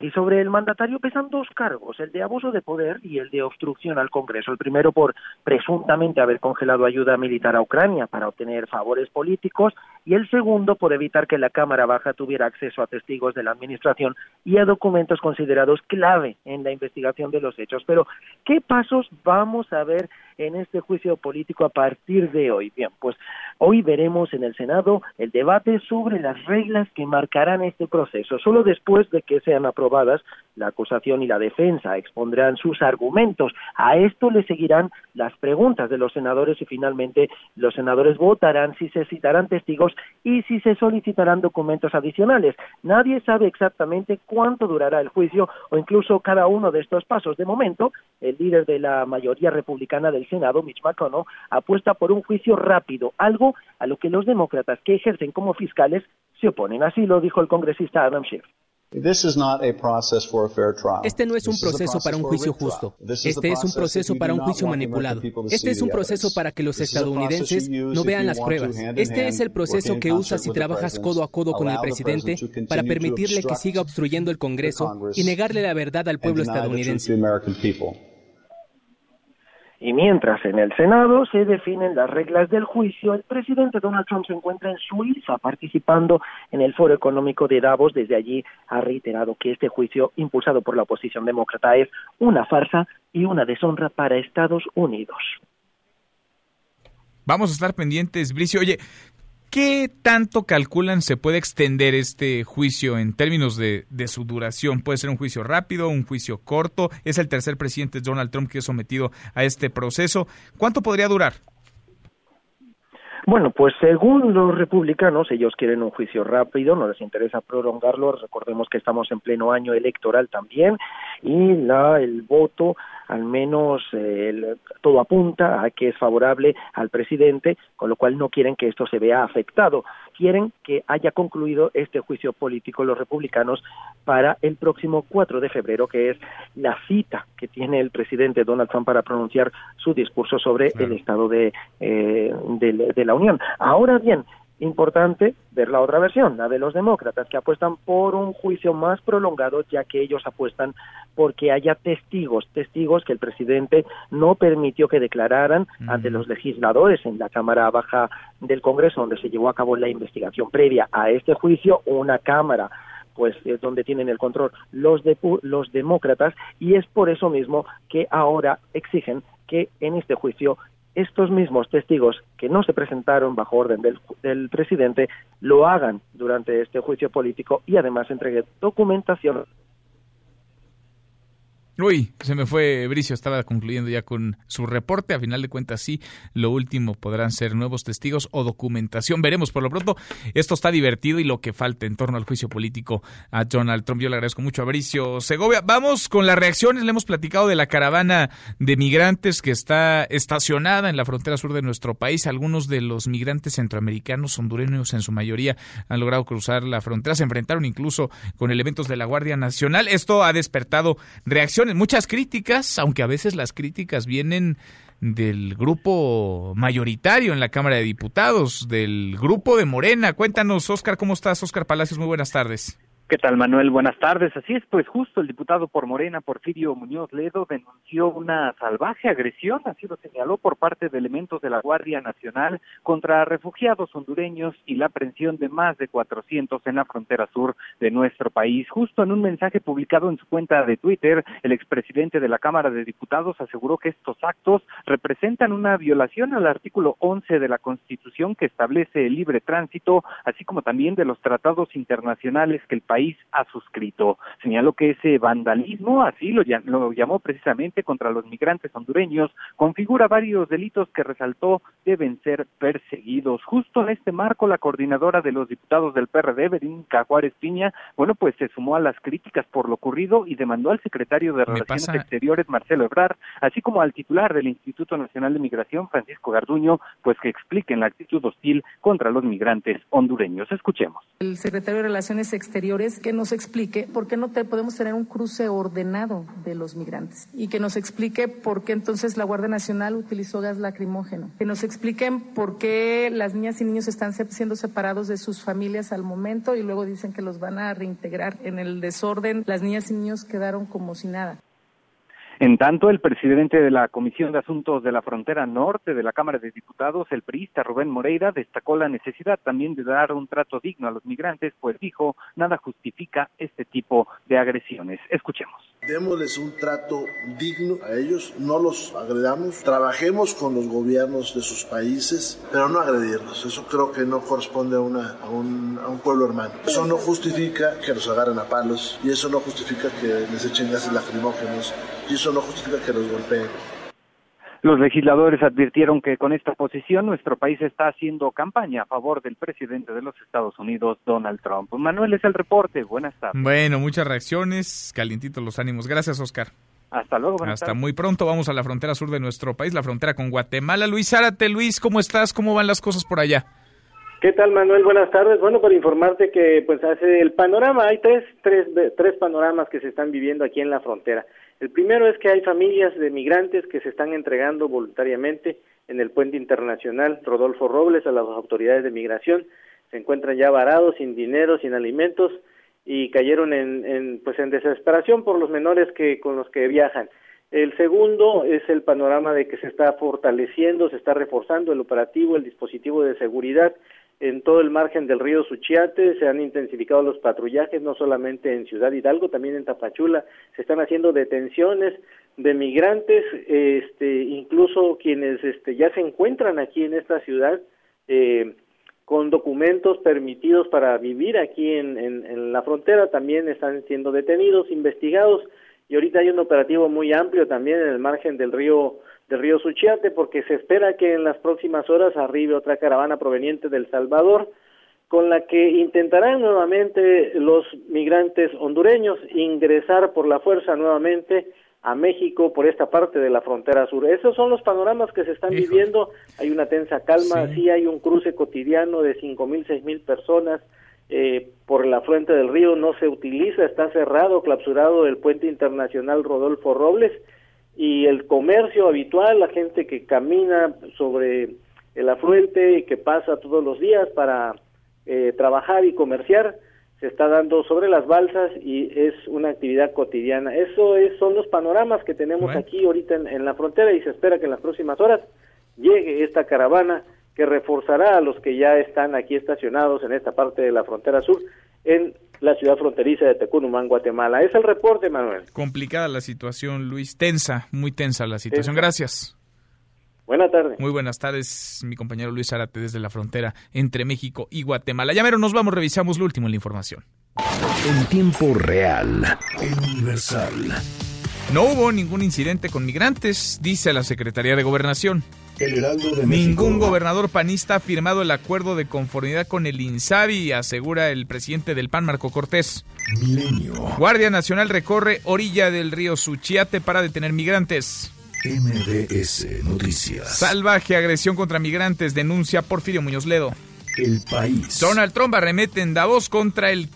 Y sobre el mandatario pesan dos cargos, el de abuso de poder y el de obstrucción al Congreso. El primero por presuntamente haber congelado ayuda militar a Ucrania para obtener favores políticos y el segundo por evitar que la Cámara Baja tuviera acceso a testigos de la Administración y a documentos considerados clave en la investigación de los hechos. Pero, ¿qué pasos vamos a ver en este juicio político a partir de hoy? Bien, pues hoy veremos en el Senado el debate sobre las reglas que marcarán este proceso. Solo después de que sean aprobadas la acusación y la defensa expondrán sus argumentos. A esto le seguirán las preguntas de los senadores y finalmente los senadores votarán si se citarán testigos y si se solicitarán documentos adicionales. Nadie sabe exactamente cuánto durará el juicio o incluso cada uno de estos pasos. De momento, el líder de la mayoría republicana del Senado, Mitch McConnell, apuesta por un juicio rápido, algo a lo que los demócratas que ejercen como fiscales se oponen. Así lo dijo el congresista Adam Schiff. Este no es un proceso para un juicio justo. Este es un proceso para un juicio manipulado. Este es un proceso para que los estadounidenses no vean las pruebas. Este es el proceso que usas si trabajas codo a codo con el presidente para permitirle que siga obstruyendo el Congreso y negarle la verdad al pueblo estadounidense. Y mientras en el Senado se definen las reglas del juicio, el presidente Donald Trump se encuentra en Suiza participando en el Foro Económico de Davos. Desde allí ha reiterado que este juicio, impulsado por la oposición demócrata, es una farsa y una deshonra para Estados Unidos. Vamos a estar pendientes, Bricio. Oye, ¿Qué tanto calculan se puede extender este juicio en términos de, su duración? ¿Puede ser un juicio rápido, un juicio corto? Es el tercer presidente Donald Trump que es sometido a este proceso. ¿Cuánto podría durar? Bueno, pues según los republicanos, ellos quieren un juicio rápido, no les interesa prolongarlo. Recordemos que estamos en pleno año electoral también y la, el voto al menos eh, el, todo apunta a que es favorable al presidente, con lo cual no quieren que esto se vea afectado. Quieren que haya concluido este juicio político los republicanos para el próximo 4 de febrero, que es la cita que tiene el presidente Donald Trump para pronunciar su discurso sobre claro. el estado de, eh, de, de la Unión. Ahora bien, importante ver la otra versión, la de los demócratas, que apuestan por un juicio más prolongado, ya que ellos apuestan porque haya testigos, testigos que el presidente no permitió que declararan mm. ante los legisladores en la Cámara Baja del Congreso, donde se llevó a cabo la investigación previa a este juicio, una Cámara pues eh, donde tienen el control los de, los demócratas y es por eso mismo que ahora exigen que en este juicio estos mismos testigos que no se presentaron bajo orden del, del, presidente lo hagan durante este juicio político y además entreguen documentación Uy, se me fue Bricio, estaba concluyendo ya con su reporte. A final de cuentas, sí, lo último podrán ser nuevos testigos o documentación. Veremos por lo pronto. Esto está divertido y lo que falta en torno al juicio político a Donald Trump. Yo le agradezco mucho a Bricio Segovia. Vamos con las reacciones. Le hemos platicado de la caravana de migrantes que está estacionada en la frontera sur de nuestro país. Algunos de los migrantes centroamericanos, hondureños en su mayoría, han logrado cruzar la frontera. Se enfrentaron incluso con elementos de la Guardia Nacional. Esto ha despertado reacciones muchas críticas, aunque a veces las críticas vienen del grupo mayoritario en la Cámara de Diputados, del grupo de Morena. Cuéntanos, Oscar, ¿cómo estás? Oscar Palacios, muy buenas tardes. ¿Qué tal, Manuel? Buenas tardes. Así es, pues justo el diputado por Morena, Porfirio Muñoz Ledo, denunció una salvaje agresión, así lo señaló, por parte de elementos de la Guardia Nacional contra refugiados hondureños y la aprehensión de más de 400 en la frontera sur de nuestro país. Justo en un mensaje publicado en su cuenta de Twitter, el expresidente de la Cámara de Diputados aseguró que estos actos representan una violación al artículo 11 de la Constitución que establece el libre tránsito, así como también de los tratados internacionales que el país país ha suscrito. Señaló que ese vandalismo, así lo, lo, llamó precisamente contra los migrantes hondureños, configura varios delitos que resaltó deben ser perseguidos. Justo en este marco, la coordinadora de los diputados del PRD, Berinca Juárez Piña, bueno, pues se sumó a las críticas por lo ocurrido y demandó al secretario de Relaciones pasa... Exteriores, Marcelo Ebrard, así como al titular del Instituto Nacional de Migración, Francisco Garduño, pues que expliquen la actitud hostil contra los migrantes hondureños. Escuchemos. El secretario de Relaciones Exteriores que nos explique por qué no te podemos tener un cruce ordenado de los migrantes y que nos explique por qué entonces la Guardia Nacional utilizó gas lacrimógeno, que nos expliquen por qué las niñas y niños están siendo separados de sus familias al momento y luego dicen que los van a reintegrar. En el desorden, las niñas y niños quedaron como si nada. En tanto, el presidente de la Comisión de Asuntos de la Frontera Norte de la Cámara de Diputados, el priista Rubén Moreira, destacó la necesidad también de dar un trato digno a los migrantes, pues dijo, nada justifica este tipo de agresiones. Escuchemos. Démosles un trato digno a ellos, no los agredamos, trabajemos con los gobiernos de sus países, pero no agredirlos. Eso creo que no corresponde a, una, un, a un pueblo hermano. Eso no justifica que los agarren a palos y eso no justifica que les echen gases lacrimógenos y eso no justifica que los golpeen. Los legisladores advirtieron que con esta posición nuestro país está haciendo campaña a favor del presidente de los Estados Unidos, Donald Trump. Manuel es el reporte. Buenas tardes. Bueno, muchas reacciones, calientitos los ánimos. Gracias, Oscar. Hasta luego. Hasta tardes. muy pronto. Vamos a la frontera sur de nuestro país, la frontera con Guatemala. Luis Zárate, Luis, ¿cómo estás? ¿Cómo van las cosas por allá? ¿Qué tal, Manuel? Buenas tardes. Bueno, para informarte que pues hace el panorama, hay tres, tres, tres panoramas que se están viviendo aquí en la frontera. El primero es que hay familias de migrantes que se están entregando voluntariamente en el puente internacional Rodolfo Robles a las autoridades de migración. Se encuentran ya varados, sin dinero, sin alimentos y cayeron en, en pues en desesperación por los menores que con los que viajan. El segundo es el panorama de que se está fortaleciendo, se está reforzando el operativo, el dispositivo de seguridad en todo el margen del río Suchiate, se han intensificado los patrullajes, no solamente en Ciudad Hidalgo, también en Tapachula, se están haciendo detenciones de migrantes, este, incluso quienes este, ya se encuentran aquí en esta ciudad, eh, con documentos permitidos para vivir aquí en, en, en la frontera, también están siendo detenidos, investigados, y ahorita hay un operativo muy amplio también en el margen del río del río Suchiate porque se espera que en las próximas horas arribe otra caravana proveniente del Salvador con la que intentarán nuevamente los migrantes hondureños ingresar por la fuerza nuevamente a México por esta parte de la frontera sur. Esos son los panoramas que se están viviendo. Hay una tensa calma, sí. hay un cruce cotidiano de cinco mil, seis mil personas eh, por la fuente del río. No se utiliza, está cerrado, clausurado el puente internacional Rodolfo Robles y el comercio habitual, la gente que camina sobre el afluente y que pasa todos los días para eh, trabajar y comerciar, se está dando sobre las balsas y es una actividad cotidiana. Eso es, son los panoramas que tenemos aquí ahorita en, en la frontera y se espera que en las próximas horas llegue esta caravana que reforzará a los que ya están aquí estacionados en esta parte de la frontera sur en la ciudad fronteriza de Tecunumán, Guatemala. Es el reporte, Manuel. Complicada la situación, Luis. Tensa, muy tensa la situación. Gracias. Buenas tardes. Muy buenas tardes, mi compañero Luis Arate desde la frontera entre México y Guatemala. Ya mero nos vamos, revisamos lo último en la información. En tiempo real, universal. No hubo ningún incidente con migrantes, dice la Secretaría de Gobernación. El Heraldo de Ningún gobernador panista ha firmado el acuerdo de conformidad con el INSABI, asegura el presidente del PAN, Marco Cortés. Milenio. Guardia Nacional recorre orilla del río Suchiate para detener migrantes. MBS Noticias. Salvaje agresión contra migrantes, denuncia Porfirio Muñoz Ledo. El país. Donald Trump arremete en Davos contra el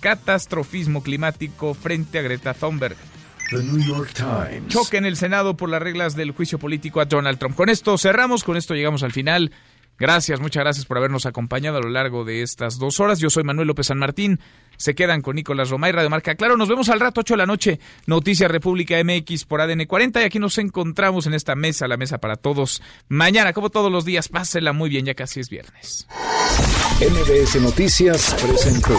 catastrofismo climático frente a Greta Thunberg. The New York Times. Choque en el Senado por las reglas del juicio político a Donald Trump. Con esto cerramos, con esto llegamos al final. Gracias, muchas gracias por habernos acompañado a lo largo de estas dos horas. Yo soy Manuel López San Martín. Se quedan con Nicolás Romay, Radio Marca. Claro, nos vemos al rato, 8 de la noche. Noticias República MX por ADN 40. Y aquí nos encontramos en esta mesa, la mesa para todos. Mañana, como todos los días, pásela muy bien, ya casi es viernes. MBS Noticias presentó